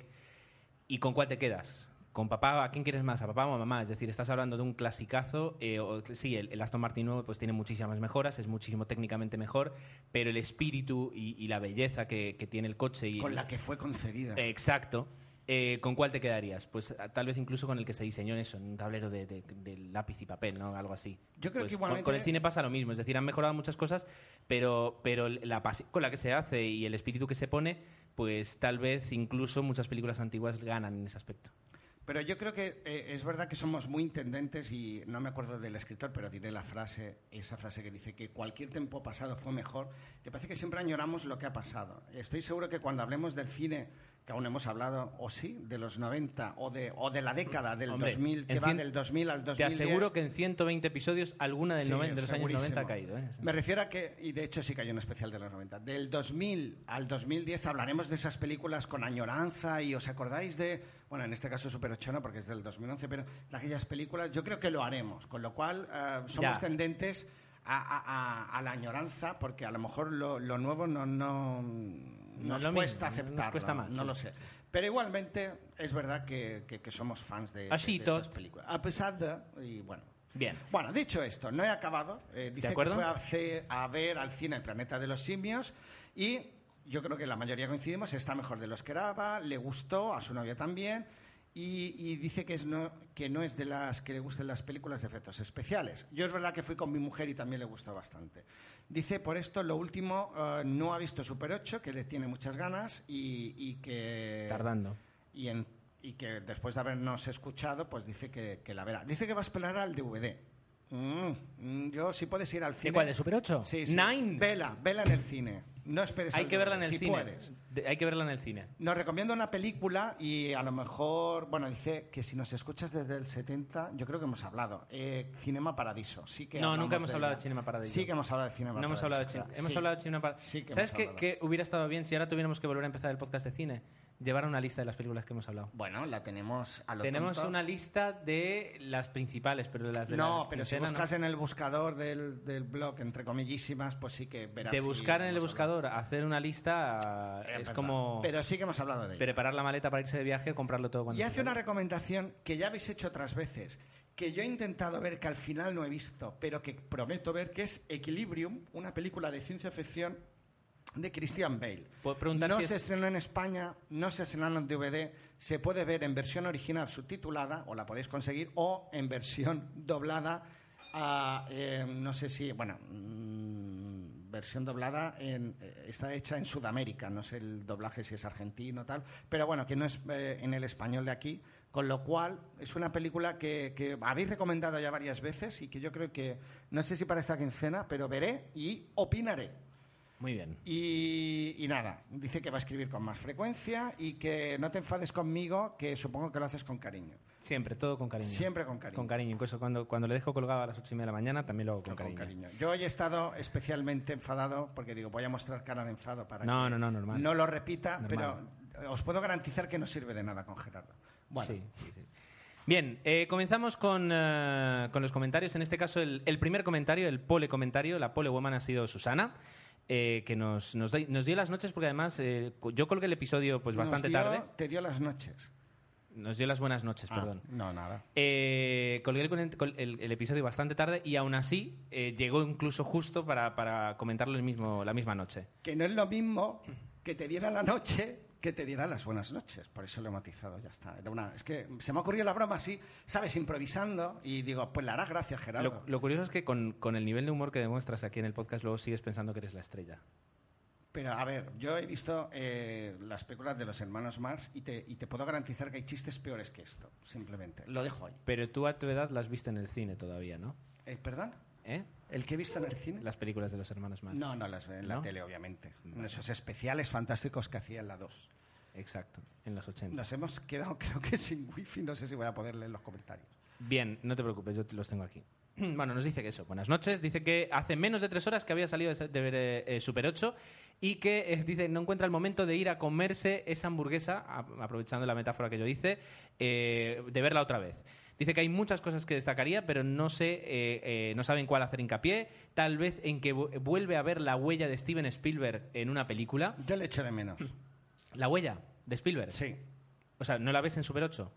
y con cuál te quedas. ¿Con papá? ¿A quién quieres más? ¿A papá o a mamá? Es decir, estás hablando de un clasicazo. eh, o- sí, el, el Aston Martin nuevo pues, tiene muchísimas mejoras, es muchísimo técnicamente mejor, pero el espíritu y, y la belleza que, que tiene el coche y, Con la que fue concebida. Exacto. Eh, ¿Con cuál te quedarías? Pues tal vez incluso con el que se diseñó en eso, en un tablero de, de- de lápiz y papel, ¿no? Algo así. Yo creo Pues que con- igualmente- Con, el cine pasa lo mismo, es decir, han mejorado muchas cosas, pero, pero la pasión con la que se hace y el espíritu que se pone, pues tal vez incluso muchas películas antiguas ganan en ese aspecto. Pero yo creo que eh, es verdad que somos muy intendentes y no me acuerdo del escritor, pero diré la frase, esa frase que dice que cualquier tiempo pasado fue mejor, que parece que siempre añoramos lo que ha pasado. Estoy seguro que cuando hablemos del cine, que aún hemos hablado, o sí, de los 90 o de, o de la década del Hombre, 2000, que va cien- del 2000 al Te 2010. aseguro que en 120 episodios alguna del Sí, noven- de los años segurísimo. 90 ha caído. ¿eh? Me refiero a que, y de hecho sí hay un especial de los 90, del 2000 al 2010 hablaremos de esas películas con añoranza y os acordáis de, bueno, en este caso Super 8 no porque es del 2011, pero de aquellas películas yo creo que lo haremos, con lo cual eh, somos Ya. tendentes a, a- a- a la añoranza, porque a lo mejor lo, lo nuevo no, no nos cuesta mismo, nos aceptarlo. cuesta más, no sí. lo sé. Pero igualmente es verdad que, que- que somos fans de, de- Así de tot. estas películas. A pesar de... Y bueno. Bien. Bueno, dicho esto, no he acabado. Eh, dice acuerdo? que fue a, a ver al cine El planeta de los simios y yo creo que la mayoría coincidimos, está mejor de lo que esperaba, le gustó, a su novia también, y, y dice que, es no, que no es de las que le gusten las películas de efectos especiales. Yo es verdad que fui con mi mujer y también le gustó bastante. Dice, por esto, lo último, eh, no ha visto Super 8, que le tiene muchas ganas y, y que... Tardando. Y, en- y que después de habernos escuchado, pues dice que, que la verá. Dice que va a esperar al DVD. Mm, mm, yo, si puedes ir al cine... ¿De cuál? ¿De Super 8? Sí, sí. Nine. Vela, vela en el cine. No esperes Hay al que verla en el si cine. puedes. De- hay que verla en el cine. Nos recomienda una película y a lo mejor, bueno, dice que si nos escuchas desde el 70, yo creo que hemos hablado. Eh, Cinema Paradiso, sí que No, nunca hemos de hablado ella. de Cinema Paradiso. Sí que hemos hablado de Cinema No hemos Paradiso. hablado de cine. Hemos Sí. hablado de cine para... Sí que ¿Sabes hemos qué, qué hubiera estado bien si ahora tuviéramos que volver a empezar el podcast de cine? Llevar una lista de las películas que hemos hablado. Bueno, la tenemos a lo Tenemos tonto. una lista de las principales, pero de las de No, la pero si no. buscas en el buscador del, del blog, entre comillísimas, pues sí que verás. De si buscar en el buscador, hacer una lista hablado. es como Pero sí que hemos hablado de ella. preparar la maleta para irse de viaje, comprarlo todo cuando Y hace una recomendación que ya habéis hecho otras veces, que yo he intentado ver, que al final no he visto, pero que prometo ver, que es Equilibrium, una película de ciencia ficción de Christian Bale. No si se es- estrenó en España, no se estrenó en DVD, se puede ver en versión original subtitulada, o la podéis conseguir, o en versión doblada a, eh, no sé si, bueno, mm, versión doblada en, eh, está hecha en Sudamérica, no sé el doblaje si es argentino tal, pero bueno, que no es eh, en el español de aquí, con lo cual es una película que, que habéis recomendado ya varias veces y que yo creo que, no sé si para esta quincena, pero veré y opinaré. Muy bien. Y, y nada, dice que va a escribir con más frecuencia y que no te enfades conmigo, que supongo que lo haces con cariño. Siempre, todo con cariño. Siempre con cariño. Con cariño. Incluso cuando, cuando le dejo colgado a las ocho y media de la mañana, también lo hago con, Con cariño. cariño. Yo hoy he estado especialmente enfadado porque digo, voy a mostrar cara de enfado para No, que no, no, normal. no lo repita, Normal. pero os puedo garantizar que no sirve de nada con Gerardo. Bueno, Sí, sí, sí. Bien, eh, comenzamos con, eh, con los comentarios. En este caso, el, el primer comentario, el pole comentario, la pole woman ha sido Susana, eh, que nos, nos, doy- nos dio las noches porque además eh, yo colgué el episodio pues nos bastante dio- tarde. Te dio las noches. Nos dio las buenas noches, Ah, perdón. No, nada. Eh, colgué el, el- el episodio bastante tarde y aún así llegó incluso justo para, para comentarlo el mismo, la misma noche. Que no es lo mismo que te diera la noche que te diera las buenas noches. Por eso lo he matizado, ya está. Era una, es que se me ha ocurrido la broma así, ¿sabes? Improvisando y digo, pues le harás gracias, Gerardo. Lo, lo curioso es que con, con el nivel de humor que demuestras aquí en el podcast luego sigues pensando que eres la estrella. Pero a ver, yo he visto eh, las películas de los hermanos Marx y te, y te puedo garantizar que hay chistes peores que esto, simplemente. Lo dejo ahí. Pero tú a tu edad las viste en el cine todavía, ¿no? Eh, ¿Perdón? ¿Eh? ¿El que he visto en el cine? Las películas de los hermanos Marx. No, no las veo en la ¿No? tele, obviamente. En esos especiales fantásticos que hacía en la 2. Exacto, en los 80. Nos hemos quedado, creo que sin wifi, no sé si voy a poder leer los comentarios. Bien, no te preocupes, yo los tengo aquí. Bueno, nos dice que eso, buenas noches. Dice que hace menos de tres horas que había salido de ver eh, eh, Super 8 y que eh, dice no encuentra el momento de ir a comerse esa hamburguesa, a- aprovechando la metáfora que yo hice, eh, de verla otra vez. Dice que hay muchas cosas que destacaría, pero no sé, eh, eh, no saben cuál hacer hincapié. Tal vez en que vu- vuelve a ver la huella de Steven Spielberg en una película. Yo le echo de menos. La huella de Spielberg. Sí. O sea, ¿no la ves en Super 8?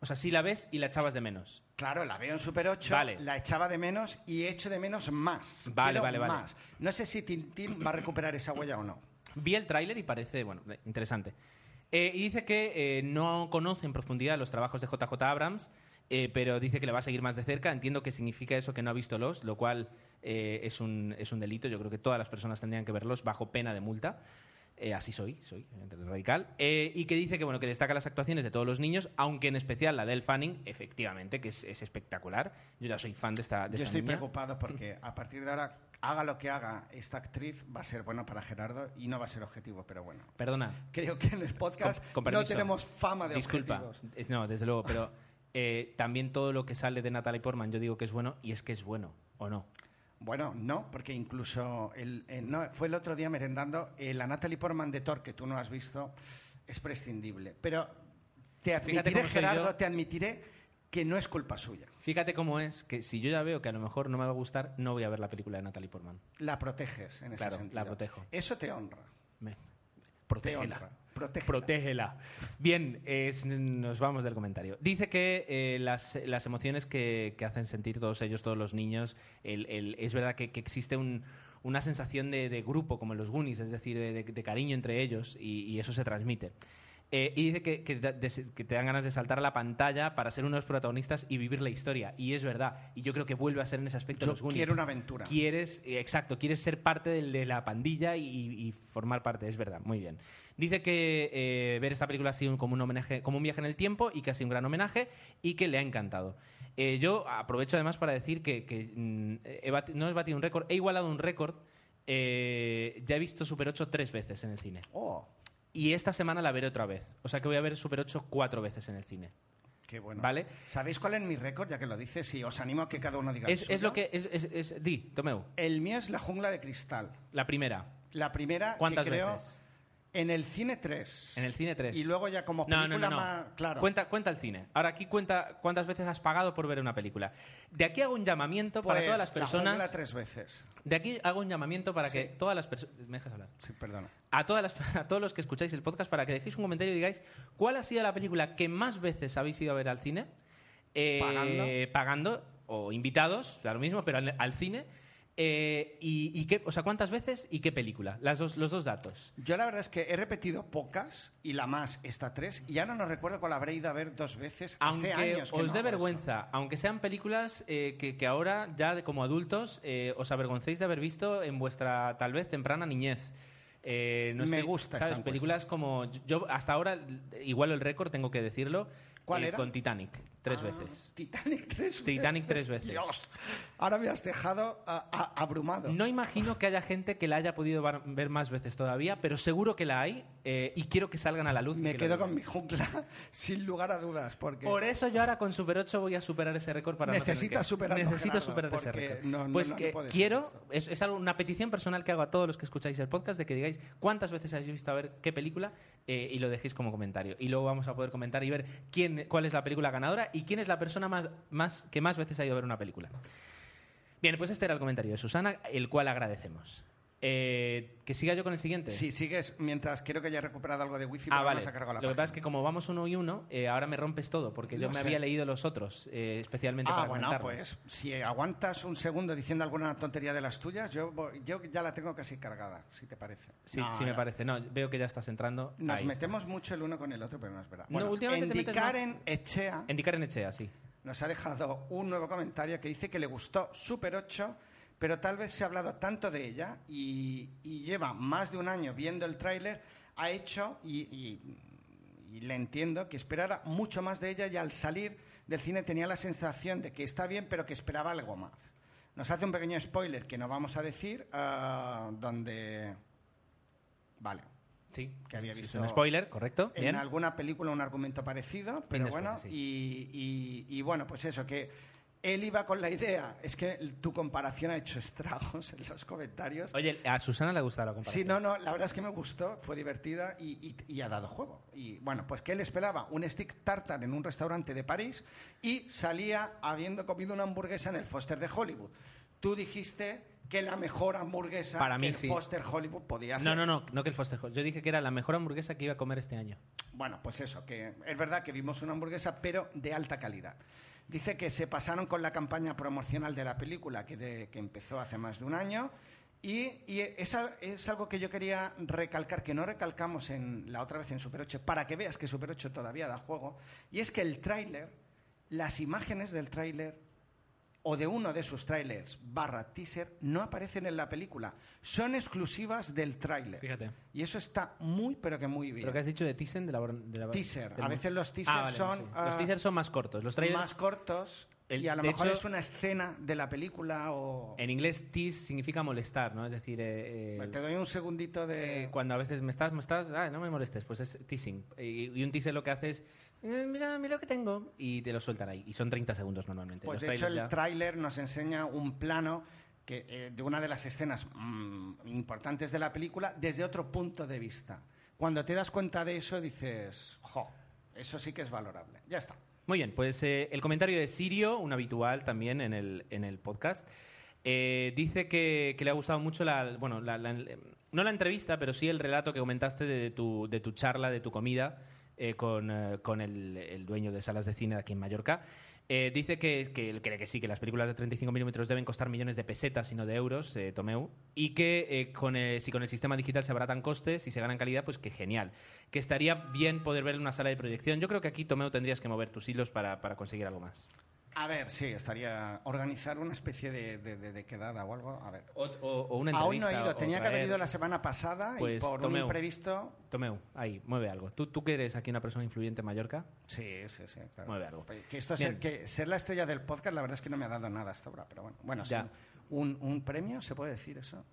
O sea, sí la ves y la echabas de menos. Claro, la veo en Super 8, Vale. la echaba de menos y echo de menos más. Vale, Quiero vale, vale. más. No sé si Tintín va a recuperar esa huella o no. Vi el tráiler y parece, bueno, eh, interesante. Eh, y dice que eh, no conoce en profundidad los trabajos de JJ Abrams, eh, pero dice que le va a seguir más de cerca. Entiendo que significa eso que no ha visto los, lo cual eh, es, un, es un delito. Yo creo que todas las personas tendrían que verlos bajo pena de multa. Eh, así soy, soy radical. Eh, y que dice que, bueno, que destaca las actuaciones de todos los niños, aunque en especial la del Fanning, efectivamente, que es, es espectacular. Yo ya soy fan de esta, de Yo esta estoy niña. preocupado porque a partir de ahora, haga lo que haga esta actriz, va a ser bueno para Gerardo y no va a ser objetivo, pero bueno. Perdona, Creo que en el podcast Con- con no tenemos fama de Disculpa. objetivos. Es- no, desde luego, pero eh, también todo lo que sale de Natalie Portman yo digo que es bueno y es que es bueno, ¿o no? Bueno, no, porque incluso el, eh, no, fue el otro día merendando eh, la Natalie Portman de Thor, que tú no has visto, es prescindible. Pero te admitiré, Gerardo, te admitiré que no es culpa suya. Fíjate cómo es que si yo ya veo que a lo mejor no me va a gustar, no voy a ver la película de Natalie Portman. La proteges en ese Claro, sentido. la protejo. Eso te honra. Me- Te honra. Protégela. Bien, nos vamos del comentario. Dice que eh, las, las emociones que, que hacen sentir todos ellos, todos los niños, el- el- es verdad que, que existe un- una sensación de, de grupo, como en los Goonies, es decir, de, de- cariño entre ellos, y eso se transmite. Eh, y dice que, que te dan ganas de saltar a la pantalla para ser uno de los protagonistas y vivir la historia. Y es verdad. Y yo creo que vuelve a ser en ese aspecto Yo los Goonies. quiero una aventura. Quieres, eh, exacto, quieres ser parte del- de la pandilla y, y formar parte, es verdad, muy bien. Dice que eh, ver esta película ha sido como un homenaje, como un viaje en el tiempo y que ha sido un gran homenaje y que le ha encantado. Yo aprovecho además para decir que, que, mm, he no he batido un récord, he igualado un récord. ya he visto Super 8 tres veces en el cine. Oh, Y esta semana la veré otra vez. O sea que voy a ver Super 8 cuatro veces en el cine. qué bueno. ¿Vale? ¿Sabéis cuál es mi récord? Ya que lo dices, y os animo a que cada uno diga el Es, es lo que. Es, es- es- di, Tomeu. El mío es La jungla de cristal. La primera. La primera ¿Cuántas que creo veces? En el cine 3. En el cine 3. Y luego ya como película no, no, no. más... Claro. Cuenta, cuenta el cine. Ahora aquí cuenta cuántas veces has pagado por ver una película. De aquí hago un llamamiento para Pues, todas las La personas. tres veces. De aquí hago un llamamiento para Sí. que todas las personas. ¿Me dejas hablar? Sí, perdona. A, todas las, a todos los que escucháis el podcast para que dejéis un comentario y digáis cuál ha sido la película que más veces habéis ido a ver al cine. eh, Pagando. pagando, o invitados, da lo mismo, pero al, al cine. Eh, y, y qué, o sea, ¿cuántas veces y qué película? Las dos, los dos datos. Yo la verdad es que he repetido pocas y la más esta tres y ya no nos recuerdo cuál habré ido a ver dos veces. Aunque Hace años que os no dé hago eso. vergüenza, aunque sean películas eh, que, que ahora ya de, como adultos eh, os avergoncéis de haber visto en vuestra tal vez temprana niñez. No Me gusta ¿sabes? Películas como yo hasta ahora igual el récord tengo que decirlo. ¿Cuál era? Con Titanic tres Ah, veces. Titanic tres veces. Titanic tres veces. Dios. Ahora me has dejado ah, ah, abrumado. No imagino que haya gente que la haya podido ver más veces todavía, pero seguro que la hay eh, y quiero que salgan a la luz. me que quedo con mi jungla sin lugar a dudas porque Por eso yo ahora con Super 8 voy a superar ese récord para no Necesitas que- superarlo, Necesito Gerardo, superar ese récord. no- no- pues no- no que quiero, es, es algo, una petición personal que hago a todos los que escucháis el podcast de que digáis cuántas veces habéis visto a ver qué película eh, y lo dejéis como comentario. Y luego vamos a poder comentar y ver quién, cuál es la película ganadora y quién es la persona más, que más veces ha ido a ver una película. Bien, pues este era el comentario de Susana, el cual agradecemos. Eh, que siga yo con el siguiente. si sigues mientras creo que ya he recuperado algo de wifi Ah, vale. cargado la Lo que pasa es que como vamos uno y uno, eh, ahora me rompes todo, porque yo me sé. había leído los otros, eh, especialmente Ah, para bueno, pues si aguantas un segundo diciendo alguna tontería de las tuyas, yo, yo ya la tengo casi cargada, si te parece. Sí, No, sí me parece. No, veo que ya estás entrando. Nos Ahí metemos mucho el uno con el otro, pero no es verdad. No, Bueno, últimamente te metes Indicar más- en Echea. Indicar en Echea, sí. nos ha dejado un nuevo comentario que dice que le gustó Super 8, pero tal vez se ha hablado tanto de ella y, y lleva más de un año viendo el tráiler, ha hecho, y, y- y le entiendo, que esperara mucho más de ella y al salir del cine tenía la sensación de que está bien, pero que esperaba algo más. Nos hace un pequeño spoiler que no vamos a decir, ah, donde... Vale. Sí, Que había visto es un spoiler, correcto. En Bien. alguna película un argumento parecido, pero bueno, sí. y, y- y bueno, pues eso, que él iba con la idea, es que tu comparación ha hecho estragos en los comentarios. Oye, a Susana le ha gustado la comparación. Sí, no, no, la verdad es que me gustó, fue divertida y, y- y ha dado juego. Y bueno, pues que él esperaba un stick tartar en un restaurante de París y salía habiendo comido una hamburguesa en el Foster de Hollywood. Tú dijiste que la mejor hamburguesa Para mí que el sí. Foster Hollywood podía hacer. No, no, no, no que el Foster Hall. Yo dije que era la mejor hamburguesa que iba a comer este año. Bueno, pues eso, que es verdad que vimos una hamburguesa, pero de alta calidad. Dice que se pasaron con la campaña promocional de la película, que, de- que empezó hace más de un año, y, es, es algo que yo quería recalcar, que no recalcamos en la otra vez en Super 8, para que veas que Super 8 todavía da juego, y es que el tráiler, las imágenes del tráiler o de uno de sus trailers barra teaser no aparecen en la película, son exclusivas del tráiler. Fíjate. Y eso está muy, pero que muy bien. ¿Pero qué has dicho de teaser? De la, de la- Teaser. del- A veces los teasers Ah, vale, son, sí. ah, Los teasers son más cortos. Los trailers, más cortos El- y a lo mejor hecho- es una escena de la película o... en inglés, tease significa molestar, ¿no? Es decir, eh, eh, Te doy un segundito de... eh, cuando a veces me estás, me estás, ah, no me molestes, pues es teasing. Y, y un teaser lo que hace es, eh, mira, mira lo que tengo, y te lo sueltan ahí. Y son 30 segundos normalmente. Pues Los de hecho el ya- tráiler nos enseña un plano que, eh, de una de las escenas mm, importantes de la película desde otro punto de vista. Cuando te das cuenta de eso dices, jo, eso sí que es valorable. Ya está. Muy bien, pues eh, el comentario de Sirio, un habitual también en el, en el podcast, eh, dice que, que le ha gustado mucho la, bueno, la- la- no la entrevista, pero sí el relato que comentaste de tu, de tu charla, de tu comida eh, con, eh, con el, el dueño de salas de cine de aquí en Mallorca. Eh, dice que, que cree que sí, que las películas de 35 milímetros deben costar millones de pesetas y no de euros, Tomeu, y que con el- si con el sistema digital se abaratan costes y se ganan calidad, pues que genial. Que estaría bien poder ver en una sala de proyección. Yo creo que aquí, Tomeu, tendrías que mover tus hilos para, para conseguir algo más. A ver, sí, estaría organizar una especie de, de- de- de quedada o algo. A ver. O, o- o una Aún no he ido, tenía que haber ido la semana pasada Pues, y por un imprevisto. Tomeu, ahí, mueve algo. ¿Tú, tú que eres aquí una persona influyente en Mallorca, Sí, sí, sí. Claro. mueve algo. Que esto ser, que ser la estrella del podcast, la verdad es que no me ha dado nada hasta ahora, pero bueno. Bueno, sí, Ya. un, un premio, ¿se puede decir eso?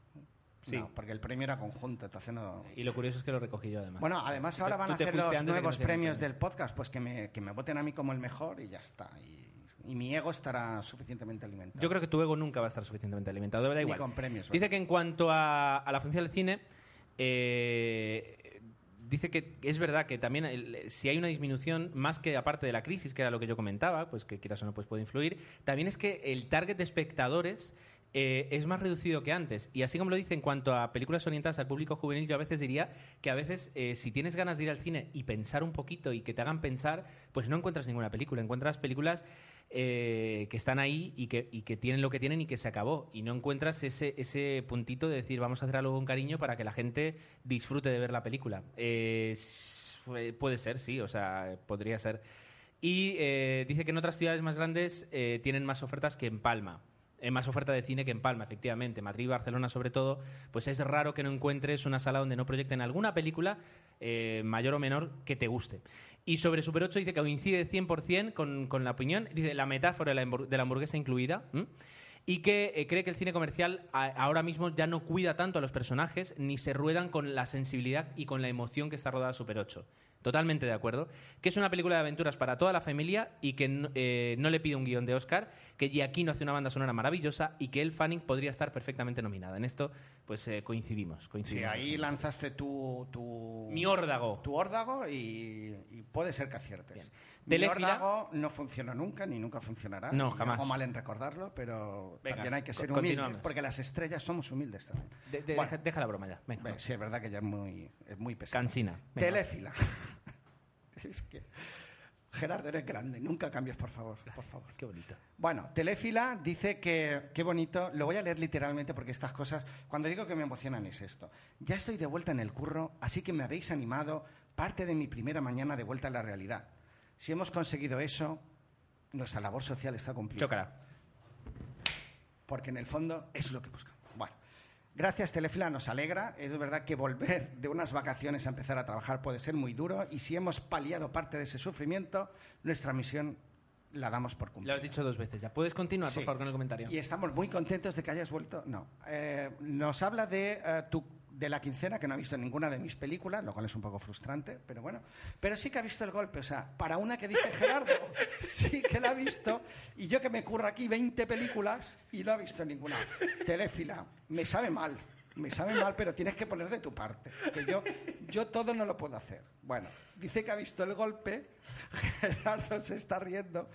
Sí. No, porque el premio era conjunto, entonces no. Y lo curioso es que lo recogí yo además. Bueno, además ahora van a hacer los nuevos premios premio. del podcast, pues que me, que me voten a mí como el mejor y ya está. Y, y mi ego estará suficientemente alimentado. Yo creo que tu ego nunca va a estar suficientemente alimentado, da Ni igual. con premios. Dice ¿vale? que en cuanto a, a la función del cine, eh, dice que es verdad que también el- si hay una disminución, más que aparte de la crisis, que era lo que yo comentaba, pues que quieras o no pues puede influir, también es que el target de espectadores eh, es más reducido que antes. Y así como lo dice en cuanto a películas orientadas al público juvenil, yo a veces diría que a veces eh, si tienes ganas de ir al cine y pensar un poquito y que te hagan pensar, pues no encuentras ninguna película, encuentras películas eh, que están ahí y que, tienen lo que tienen y que se acabó. Y no encuentras ese, ese puntito de decir vamos a hacer algo con cariño para que la gente disfrute de ver la película. Puede ser, sí, o sea, podría ser. Y dice que en otras ciudades más grandes tienen más ofertas que en Palma. Eh, más oferta de cine que en Palma, efectivamente. Madrid y Barcelona, sobre todo, pues es raro que no encuentres una sala donde no proyecten alguna película, eh, mayor o menor, que te guste. Y sobre Super 8 dice que coincide 100% con, con la opinión, dice la metáfora de la, hamburguesa incluida, y que eh, cree que el cine comercial ahora mismo ya no cuida tanto a los personajes, ni se ruedan con la sensibilidad y con la emoción que está rodada Super 8. Totalmente de acuerdo. Que es una película de aventuras para toda la familia y que no, eh, no le pide un guion de Oscar, que Giacchino hace una banda sonora maravillosa y que El Fanning podría estar perfectamente nominada. En esto, pues eh, coincidimos. Sí, coincidimos ahí lanzaste tu, tu, Mi órdago. tu órdago y, y puede ser que aciertes. Bien. Órdago no funcionó nunca ni nunca funcionará. No, jamás. Hago mal en recordarlo, pero Venga, también hay que ser humildes porque las estrellas somos humildes también. De- de- Bueno. deja, deja la broma ya. Venga, Sí, es verdad que ya es muy, es muy pesado. Cansina. Venga. Telefila. es que Gerardo, eres grande. Nunca cambies, por favor. Por favor. Qué bonito. Bueno, Telefila dice que, qué bonito, lo voy a leer literalmente porque estas cosas, cuando digo que me emocionan es esto. Ya estoy de vuelta en el curro, así que me habéis animado parte de mi primera mañana de vuelta a la realidad. Si hemos conseguido eso, nuestra labor social está cumplida. Chócala. Porque en el fondo es lo que buscamos. Bueno, gracias Telefila, nos alegra. Es verdad que volver de unas vacaciones a empezar a trabajar puede ser muy duro y si hemos paliado parte de ese sufrimiento, nuestra misión la damos por Lo cumplida. has dicho dos veces ya. ¿Puedes continuar, por favor, con el comentario? Y estamos muy contentos de que hayas vuelto. No. Eh, nos habla de, eh, tu, de la quincena, que no ha visto ninguna de mis películas, lo cual es un poco frustrante, pero bueno. Pero sí que ha visto el golpe. O sea, para una que dice Gerardo, sí que la ha visto. Y yo que me curro aquí 20 películas y no ha visto ninguna. Telefila, me sabe mal. Me sabe mal, pero tienes que poner de tu parte. Que yo, yo todo no lo puedo hacer. Bueno, dice que ha visto el golpe. Gerardo se está riendo.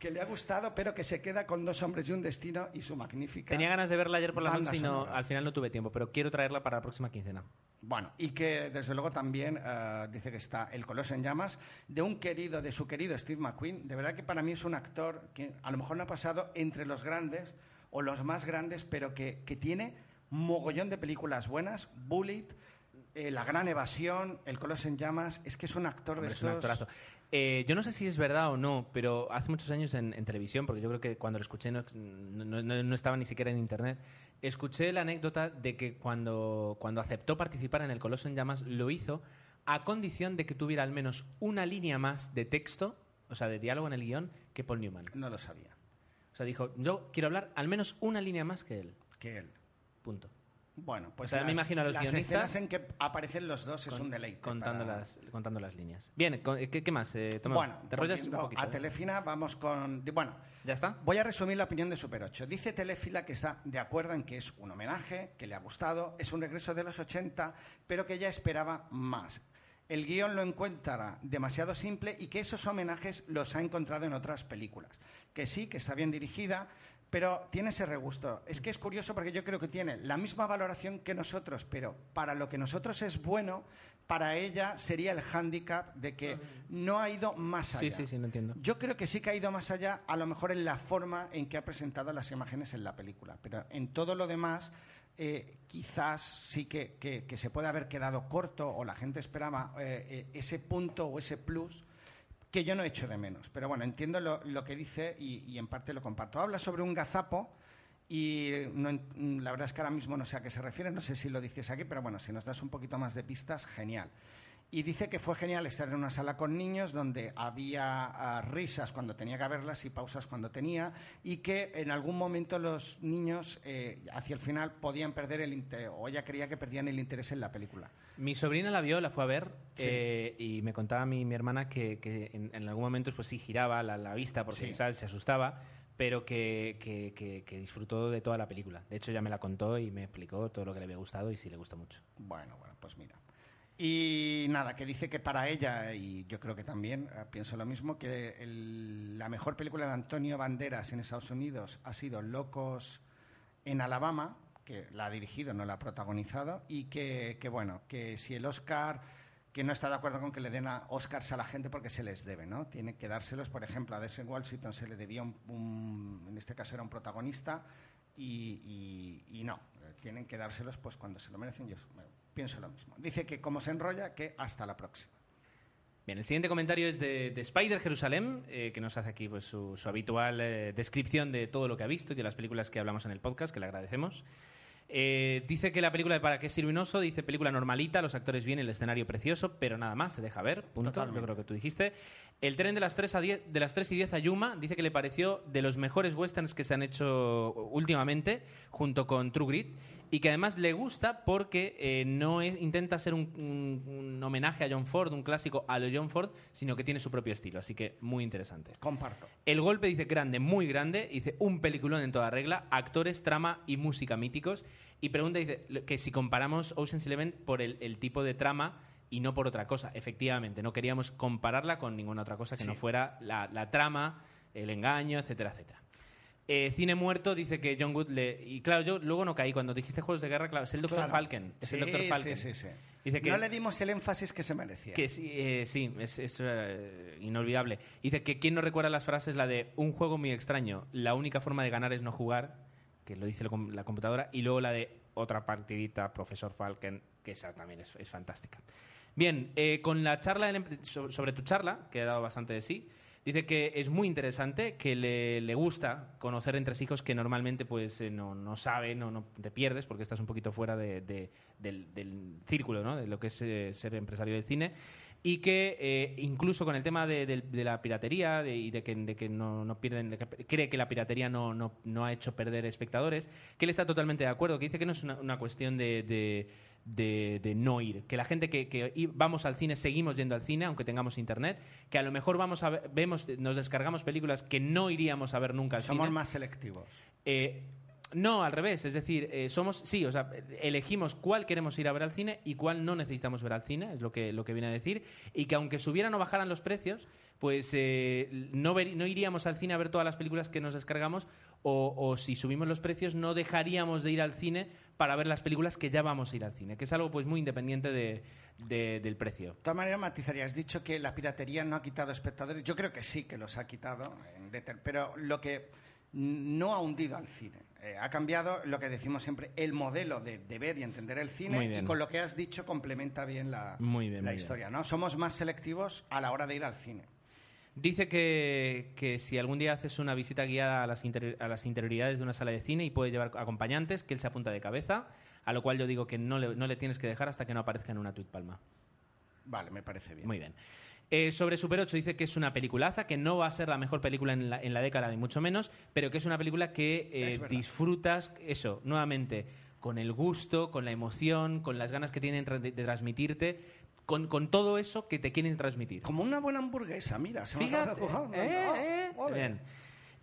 Que le ha gustado, pero que se queda con dos hombres y un destino y su magnífica. Tenía ganas de verla ayer por la noche y no, al final no tuve tiempo, pero quiero traerla para la próxima quincena. Bueno, y que desde luego también eh, dice que está El Coloso en Llamas, de un querido, de su querido Steve McQueen. De verdad que para mí es un actor que a lo mejor no ha pasado entre los grandes o los más grandes, pero que, que tiene mogollón de películas buenas. Bullet, eh, La Gran Evasión, El Coloso en Llamas. Es que es un actor Hombre, de es un estos... actorazo. Eh, yo no sé si es verdad o no, pero hace muchos años en, en televisión, porque yo creo que cuando lo escuché no, no- no- no estaba ni siquiera en internet, escuché la anécdota de que cuando, cuando aceptó participar en El Coloso en Llamas, lo hizo a condición de que tuviera al menos una línea más de texto, o sea, de diálogo en el guion, que Paul Newman. No lo sabía. O sea, dijo, yo quiero hablar al menos una línea más que él. Que él. Punto. Bueno, pues O sea, me imagino a los las guionistas escenas en que aparecen los dos es Con- un deleite. Contando, para- las, contando las líneas. Bien, con- ¿qué, qué más? Eh? Bueno, ¿te un poquito? a eh? Telefina, vamos con... Bueno, ¿Ya está? voy a resumir la opinión de Super 8. Dice Telefila que está de acuerdo en que es un homenaje, que le ha gustado, es un regreso de los 80, pero que ya esperaba más. el guion lo encuentra demasiado simple y que esos homenajes los ha encontrado en otras películas. Que sí, que está bien dirigida, pero tiene ese regusto. Es que es curioso porque yo creo que tiene la misma valoración que nosotros, pero para lo que nosotros es bueno, para ella sería el hándicap de que no ha ido más allá. Sí, sí, sí, lo entiendo. Yo creo que sí que ha ido más allá, a lo mejor en la forma en que ha presentado las imágenes en la película, pero en todo lo demás eh, quizás sí que, que- que se puede haber quedado corto o la gente esperaba eh, eh, ese punto o ese plus que yo no echo de menos. Pero bueno, entiendo lo, lo que dice y, en parte lo comparto. Habla sobre un gazapo y no la verdad es que ahora mismo no sé a qué se refiere, no sé si lo dices aquí, pero bueno, si nos das un poquito más de pistas, genial. Y dice que fue genial estar en una sala con niños donde había ah, risas cuando tenía que haberlas y pausas cuando tenía y que en algún momento los niños eh, hacia el final podían perder el interés o ella creía que perdían el interés en la película. Mi sobrina la vio, la fue a ver Sí. eh, y me contaba mi, mi hermana que, que en, en algún momento pues sí giraba la, la vista porque Sí. ¿sabes? se asustaba, pero que, que- que- que disfrutó de toda la película. De hecho ya me la contó y me explicó todo lo que le había gustado y sí le gustó mucho. Bueno, bueno, pues mira. Y nada, que dice que para ella, y yo creo que también, eh, pienso lo mismo, que el- la mejor película de Antonio Banderas en Estados Unidos ha sido Locos en Alabama, que la ha dirigido, no la ha protagonizado, y que, que, bueno, que si el Oscar, que no está de acuerdo con que le den a Oscars a la gente porque se les debe, ¿no? Tienen que dárselos, por ejemplo, a Denzel Washington se le debía un, en este caso era un protagonista, y, y- no, tienen que dárselos pues cuando se lo merecen, yo pienso lo mismo. Dice que como se enrolla, que hasta la próxima. Bien, el siguiente comentario es de, de Spider Jerusalén, eh, que nos hace aquí pues, su, su habitual eh, descripción de todo lo que ha visto y de las películas que hablamos en el podcast, que le agradecemos. Eh, dice que la película de ¿Para qué sirve un oso? Dice película normalita, los actores bien, el escenario precioso, pero nada más, se deja ver, punto. Totalmente. Yo creo que tú dijiste. El tren de las 3, a 10, de las 3 y 10 a Yuma dice que le pareció de los mejores westerns que se han hecho últimamente, junto con True Grit, y que además le gusta porque eh, no es, intenta ser un, un- un homenaje a John Ford, un clásico a lo John Ford, sino que tiene su propio estilo, así que muy interesante. Comparto. El golpe dice grande, muy grande, dice un peliculón en toda regla, actores, trama y música míticos. Y pregunta, dice, que si comparamos Ocean's Eleven por el, el tipo de trama y no por otra cosa. Efectivamente, no queríamos compararla con ninguna otra cosa que no fuera la, la trama, el engaño, etcétera, etcétera. Eh, Cine muerto dice que John Wood le... Y claro, yo luego no caí. Cuando dijiste Juegos de Guerra, claro, es el Dr. Claro. Falken. Es el Sí, Dr. Falken. Sí, sí. Dice que- No le dimos el énfasis que se merecía. Que sí, eh, sí, es, es, eh, inolvidable. Dice que quién no recuerda las frases, la de un juego muy extraño, la única forma de ganar es no jugar, que lo dice la com- la computadora, y luego la de otra partidita, profesor Falken, que esa también es, es fantástica. Bien, eh, con la charla em- so- sobre tu charla, que ha dado bastante de sí, dice que es muy interesante, que le, le gusta conocer entresijos que normalmente pues eh, no, no sabe, no, no te pierdes porque estás un poquito fuera de- de- del, círculo, ¿no? de lo que es eh, ser empresario del cine. Y que eh, incluso con el tema de, de la piratería y de que, de que no, no pierden, cree que la piratería no, no, no ha hecho perder espectadores, que él está totalmente de acuerdo, que dice que no es una cuestión de, de- no ir, que la gente que, que vamos al cine seguimos yendo al cine aunque tengamos internet, que a lo mejor vamos a ver- vemos, nos descargamos películas que no iríamos a ver nunca al Somos cine. más selectivos. Eh, no, al revés. Es decir, eh, somos, sí, o sea, elegimos cuál queremos ir a ver al cine y cuál no necesitamos ver al cine, es lo que, lo que viene a decir. Y que aunque subieran o bajaran los precios, pues eh, no, ver- no iríamos al cine a ver todas las películas que nos descargamos o, o si subimos los precios no dejaríamos de ir al cine para ver las películas que ya vamos a ir al cine, que es algo pues muy independiente de- de- del precio. De todas maneras, matizaría. Has dicho que la piratería no ha quitado espectadores. Yo creo que sí que los ha quitado, pero lo que no ha hundido al cine. Eh, ha cambiado lo que decimos siempre, el modelo de, de ver y entender el Muy cine. bien. Y con lo que has dicho complementa bien la, Muy bien, la muy bien. historia. ¿no? Somos más selectivos a la hora de ir al cine. Dice que, que si algún día haces una visita guiada a las, inter- a las interioridades de una sala de cine y puede llevar acompañantes, que él se apunta de cabeza, a lo cual yo digo que no le, no le tienes que dejar hasta que no aparezca en una tweet palma. Vale, me parece bien. Muy bien. Eh, sobre Super 8 dice que es una peliculaza, que no va a ser la mejor película en la, en la década, ni mucho menos, pero que es una película que eh, Es disfrutas, eso, nuevamente, con el gusto, con la emoción, con las ganas que tienen de transmitirte, con, con todo eso que te quieren transmitir. Como una buena hamburguesa, mira. Se me Fíjate. ocurrir. eh, Ah, eh.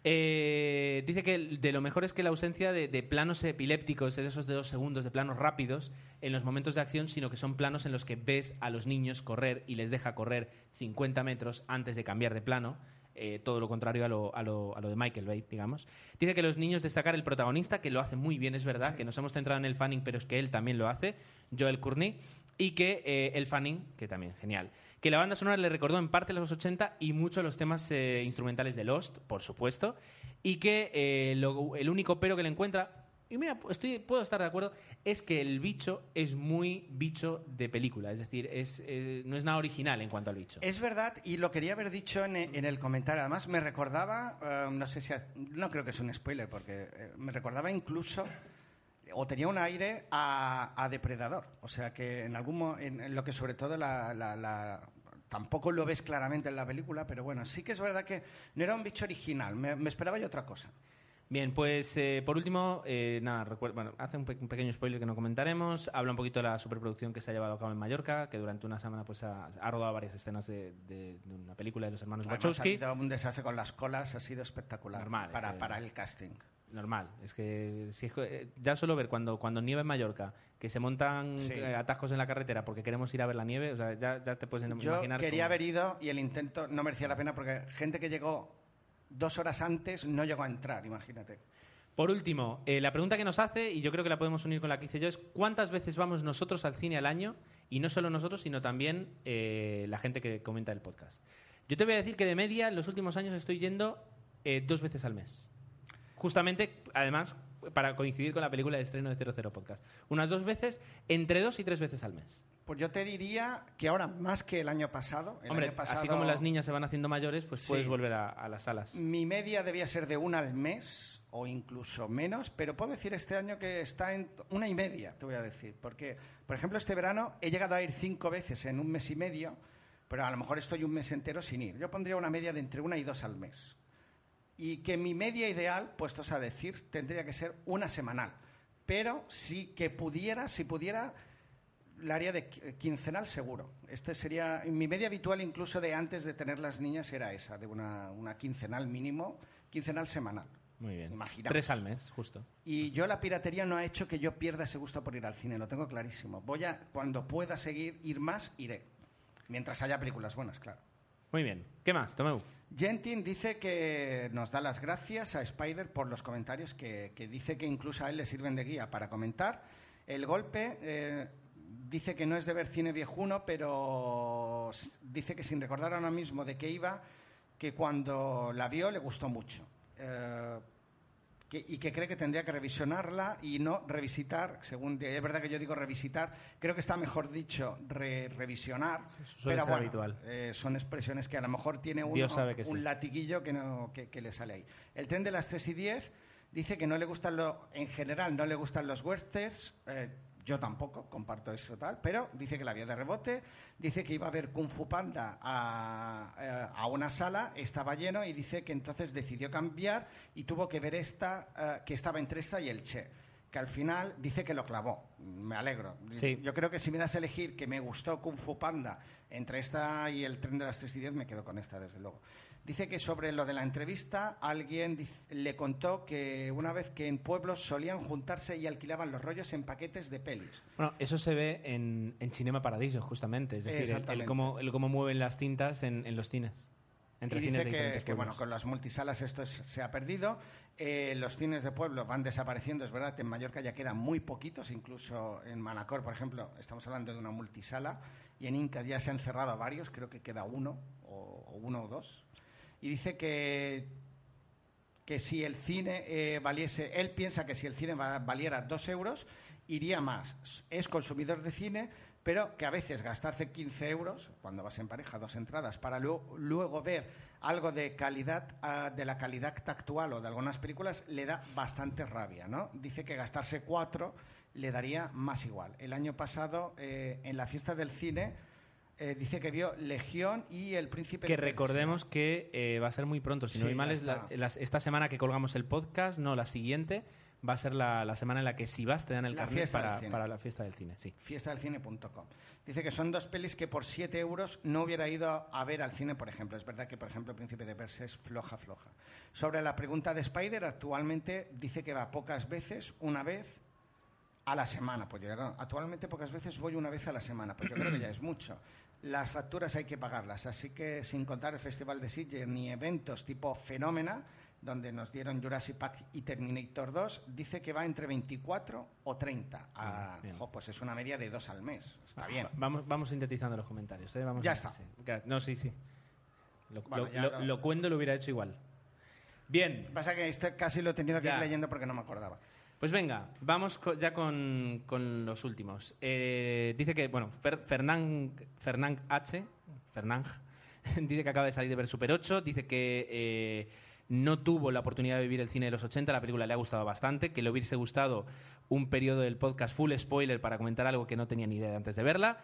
Eh, dice que de lo mejor es que la ausencia de, de planos epilépticos, de esos de dos segundos, de planos rápidos en los momentos de acción, sino que son planos en los que ves a los niños correr y les deja correr 50 metros antes de cambiar de plano. eh, todo lo contrario a lo, a, lo, a lo de Michael Bay, digamos. Dice que los niños destacar el protagonista, que lo hace muy bien, es verdad, que nos hemos centrado en el Fanning, pero es que él también lo hace, Joel Courtney, y que eh, el Fanning, que también, genial. Que la banda sonora le recordó en parte los 80 y mucho los temas eh, instrumentales de Lost, por supuesto, y que eh, lo- el único pero que le encuentra, y mira, estoy, puedo estar de acuerdo, es que el bicho es muy bicho de película, es decir, es, eh, no es nada original en cuanto al bicho. Es verdad, y lo quería haber dicho en, en el comentario. Además, me recordaba, eh, no sé si, no creo que es un spoiler, porque eh, me recordaba incluso, o tenía un aire a, a Depredador. O sea que en algún en, en lo que sobre todo la, la- la- tampoco lo ves claramente en la película, pero bueno, sí que es verdad que no era un bicho original. Me, me esperaba yo otra cosa. Bien, pues eh, por último, eh, nada, bueno, hace un, pe- un pequeño spoiler que no comentaremos. Habla un poquito de la superproducción que se ha llevado a cabo en Mallorca, que durante una semana pues ha, ha rodado varias escenas de, de- de una película de los hermanos ha Wachowski. habido un desastre con las colas, ha sido espectacular Normal, para, sí. para el casting. Normal, es que si es eh, ya solo ver cuando, cuando nieva en Mallorca, que se montan Sí. eh, atascos en la carretera porque queremos ir a ver la nieve, o sea, ya, ya te puedes im- Yo imaginar. quería cómo- haber ido y el intento no merecía la pena porque gente que llegó dos horas antes no llegó a entrar, imagínate. Por último, eh, la pregunta que nos hace, y yo creo que la podemos unir con la que hice yo, es ¿cuántas veces vamos nosotros al cine al año? Y no solo nosotros, sino también eh, la gente que comenta el podcast. Yo te voy a decir que de media, en los últimos años estoy yendo eh, dos veces al mes. Justamente, además, para coincidir con la película de estreno de 00 Podcast. Unas dos veces, entre dos y tres veces al mes. Pues yo te diría que ahora más que el año pasado. El Hombre, año pasado así como las niñas se van haciendo mayores, pues Sí. puedes volver a, a las salas. Mi media debía ser de una al mes o incluso menos, pero puedo decir este año que está en una y media, te voy a decir. Porque, por ejemplo, este verano he llegado a ir cinco veces en un mes y medio, pero a lo mejor estoy un mes entero sin ir. Yo pondría una media de entre una y dos al mes. Y que mi media ideal, puestos a decir, tendría que ser una semanal. Pero sí que pudiera, si pudiera, la haría de qui- quincenal seguro. Este sería mi media habitual incluso de antes de tener las niñas era esa, de una, una quincenal mínimo, quincenal semanal. Muy bien. Imaginaos. Tres al mes, justo. Y yo la piratería no ha hecho que yo pierda ese gusto por ir al cine, lo tengo clarísimo. Voy a cuando pueda seguir ir más iré, mientras haya películas buenas, claro. Muy bien. ¿Qué más, Tomeu? Gentin dice que nos da las gracias a Spider por los comentarios, que, dice que incluso a él le sirven de guía para comentar. El golpe eh, dice que no es de ver cine viejuno, pero dice que sin recordar ahora mismo de qué iba, que cuando la vio le gustó mucho. Eh, que- y que cree que tendría que revisionarla y no revisitar, según es verdad que yo digo revisitar, creo que está mejor dicho re- revisionar, pero bueno, habitual. eh, son expresiones que a lo mejor tiene uno, un sí. latiguillo que, no, que, que le sale ahí. El tren de las 3 y 10 dice que no le gustan lo, en general no le gustan los westerns, eh, yo tampoco, comparto eso tal, pero dice que la vio de rebote, dice que iba a ver Kung Fu Panda a, eh, a una sala, estaba lleno y dice que entonces decidió cambiar y tuvo que ver esta, eh, que estaba entre esta y el Che. Que al final dice que lo clavó. Me alegro. Sí. Yo creo que si me das a elegir que me gustó Kung Fu Panda entre esta y el tren de las 3 y 10, me quedo con esta, desde luego. Dice que sobre lo de la entrevista, alguien le contó que una vez que en pueblos solían juntarse y alquilaban los rollos en paquetes de pelis. Bueno, eso se ve en, en Cinema Paradiso, justamente. Es decir, el- el, cómo, el cómo mueven las cintas en, en los cines. Entre y cines dice de que, que, bueno, con las multisalas esto es- se ha perdido. Eh, los cines de pueblo van desapareciendo, es verdad, en Mallorca ya quedan muy poquitos, incluso en Manacor, por ejemplo, estamos hablando de una multisala, y en Incas ya se han cerrado varios, creo que queda uno, o, o uno o dos. Y dice que, que si el cine eh, valiese, él piensa que si el cine va- valiera dos euros, iría más. Es consumidor de cine, pero que a veces gastarse 15 euros, cuando vas en pareja, dos entradas, para luego, luego ver algo de calidad, ah, de la calidad actual o de algunas películas, le da bastante rabia, ¿no? Dice que gastarse cuatro le daría más igual. El año pasado, eh, en la fiesta del cine, eh, dice que vio Legión y El Príncipe Que de recordemos que eh, va a ser muy pronto. Si no Sí, hay mal, es la- esta semana que colgamos el podcast, no, la siguiente, va a ser la, la semana en la que si vas te dan el carnet para, para la fiesta del cine. Sí. fiestadelcine.com. Dice que son dos pelis que por 7 euros no hubiera ido a ver al cine, por ejemplo. Es verdad que, por ejemplo, Príncipe de Persia es floja, floja. Sobre la pregunta de Spider, actualmente dice que va pocas veces, una vez a la semana. Pues yo actualmente pocas veces voy una vez a la semana, pues yo creo que ya es mucho. Las facturas hay que pagarlas, así que sin contar el Festival de Sitges ni eventos tipo Fenómena, donde nos dieron Jurassic Park y Terminator 2, dice que va entre 24 o 30. Ah, Bien. jo, pues es una media de dos al mes. Está bien. Va- Vamos, vamos sintetizando los comentarios. ¿eh? Vamos Ya a- está. sí. No, sí, sí. Lo, Bueno, lo- lo- lo- lo cuento lo hubiera hecho igual. Bien, Pasa que este casi lo he tenido que Ya. ir leyendo porque no me acordaba. Pues venga, vamos ya con, con los últimos. Eh, dice que, bueno, Fer- Fernán, Fernán H. Fernán dice que acaba de salir de ver Super 8. Dice que eh, no tuvo la oportunidad de vivir el cine de los 80. La película le ha gustado bastante. Que le hubiese gustado un periodo del podcast full spoiler para comentar algo que no tenía ni idea antes de verla.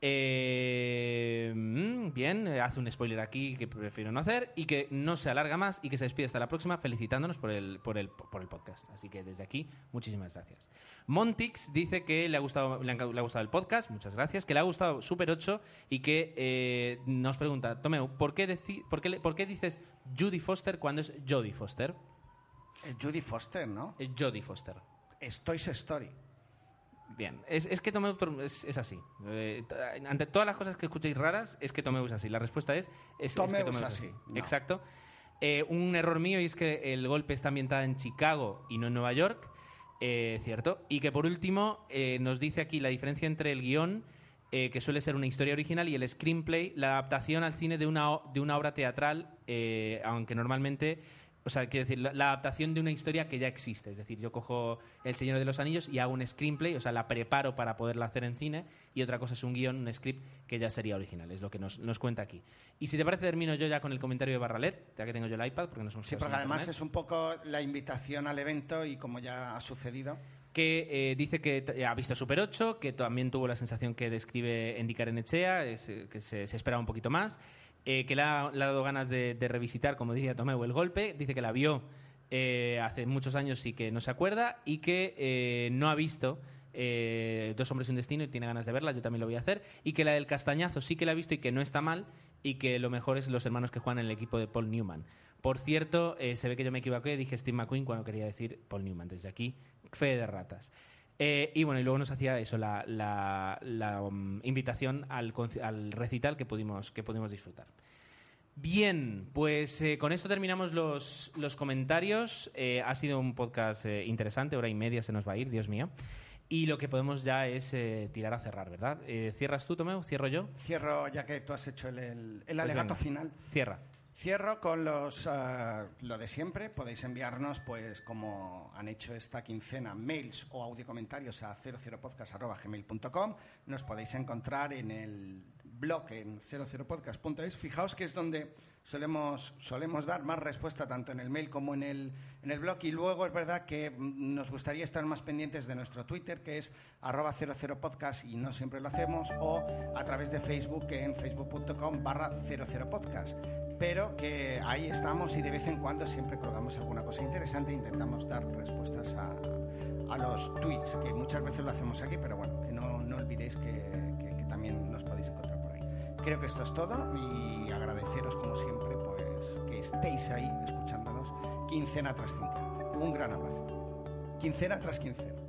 Eh, mm, bien, eh, hace un spoiler aquí que prefiero no hacer y que no se alarga más y que se despide hasta la próxima felicitándonos por el, por el, por el podcast. Así que desde aquí, muchísimas gracias. Montix dice que le ha gustado, le ha, le ha gustado el podcast, muchas gracias, que le ha gustado Super 8 y que eh, nos pregunta, Tomeu, ¿por qué, deci- por, qué, ¿por qué dices Judy Foster cuando es Jodie Foster? Judy Foster, ¿no? Jodie Foster. Es Toy Story. Bien, es, es que Tomeu es, es así. Eh, ante todas las cosas que escuchéis raras, es que Tomeu es así. La respuesta es, es, es que Tomeu es así. No. Exacto. Eh, un error mío y es que el golpe está ambientado en Chicago y no en Nueva York, eh, cierto. Y que por último eh, nos dice aquí la diferencia entre el guion, que suele ser una historia original, y el screenplay, la adaptación al cine de una, de una obra teatral, eh, aunque normalmente... O sea, quiero decir, la, la adaptación de una historia que ya existe. Es decir, yo cojo El Señor de los Anillos y hago un screenplay, o sea, la preparo para poderla hacer en cine, y otra cosa es un guion, un script que ya sería original, es lo que nos, nos cuenta aquí. Y si te parece, termino yo ya con el comentario de Barralet, ya que tengo yo el iPad, porque nos hemos Sí, porque además internet es un poco la invitación al evento y como ya ha sucedido. que eh, dice que ha visto Super 8, que también tuvo la sensación que describe Endicaren Enechea, es, eh, que se, se esperaba un poquito más, eh, que le ha, dado ganas de, de revisitar, como diría Tomeu, el golpe, dice que la vio eh, hace muchos años y que no se acuerda, y que eh, no ha visto eh, Dos hombres y un destino y tiene ganas de verla, yo también lo voy a hacer, y que la del castañazo sí que la ha visto y que no está mal, y que lo mejor es los hermanos que juegan en el equipo de Paul Newman. Por cierto, eh, se ve que yo me equivoqué, dije Steve McQueen cuando quería decir Paul Newman. Desde aquí, fe de ratas. Eh, y bueno, y luego nos hacía eso, la, la- la, um, invitación al, al recital que pudimos, que pudimos disfrutar. Bien, pues eh, con esto terminamos los, los comentarios. Eh, ha sido un podcast interesante, hora y media se nos va a ir, Dios mío. Y lo que podemos ya es eh, tirar a cerrar, ¿verdad? Eh, ¿Cierras tú, Tomeu? ¿Cierro yo? Cierro, ya que tú has hecho el, el- el Pues alegato venga. final. Cierra. Cierro con los ah, lo de siempre. Podéis enviarnos, pues, como han hecho esta quincena, mails o audiocomentarios a 00podcast.gmail.com. Nos podéis encontrar en el blog en 00podcast.es. Fijaos que es donde solemos, solemos dar más respuesta tanto en el mail como en el, en el blog. Y luego es verdad que mm, nos gustaría estar más pendientes de nuestro Twitter, que es arroba 00podcast y no siempre lo hacemos, o a través de Facebook en facebook.com barra 00podcast. Pero que ahí estamos y de vez en cuando siempre colgamos alguna cosa interesante e intentamos dar respuestas a, a los tweets, que muchas veces lo hacemos aquí, pero bueno, que no, no olvidéis que, que- que también nos podéis encontrar. Creo que esto es todo y agradeceros como siempre pues que estéis ahí escuchándonos quincena tras quincena. Un gran abrazo. Quincena tras quincena.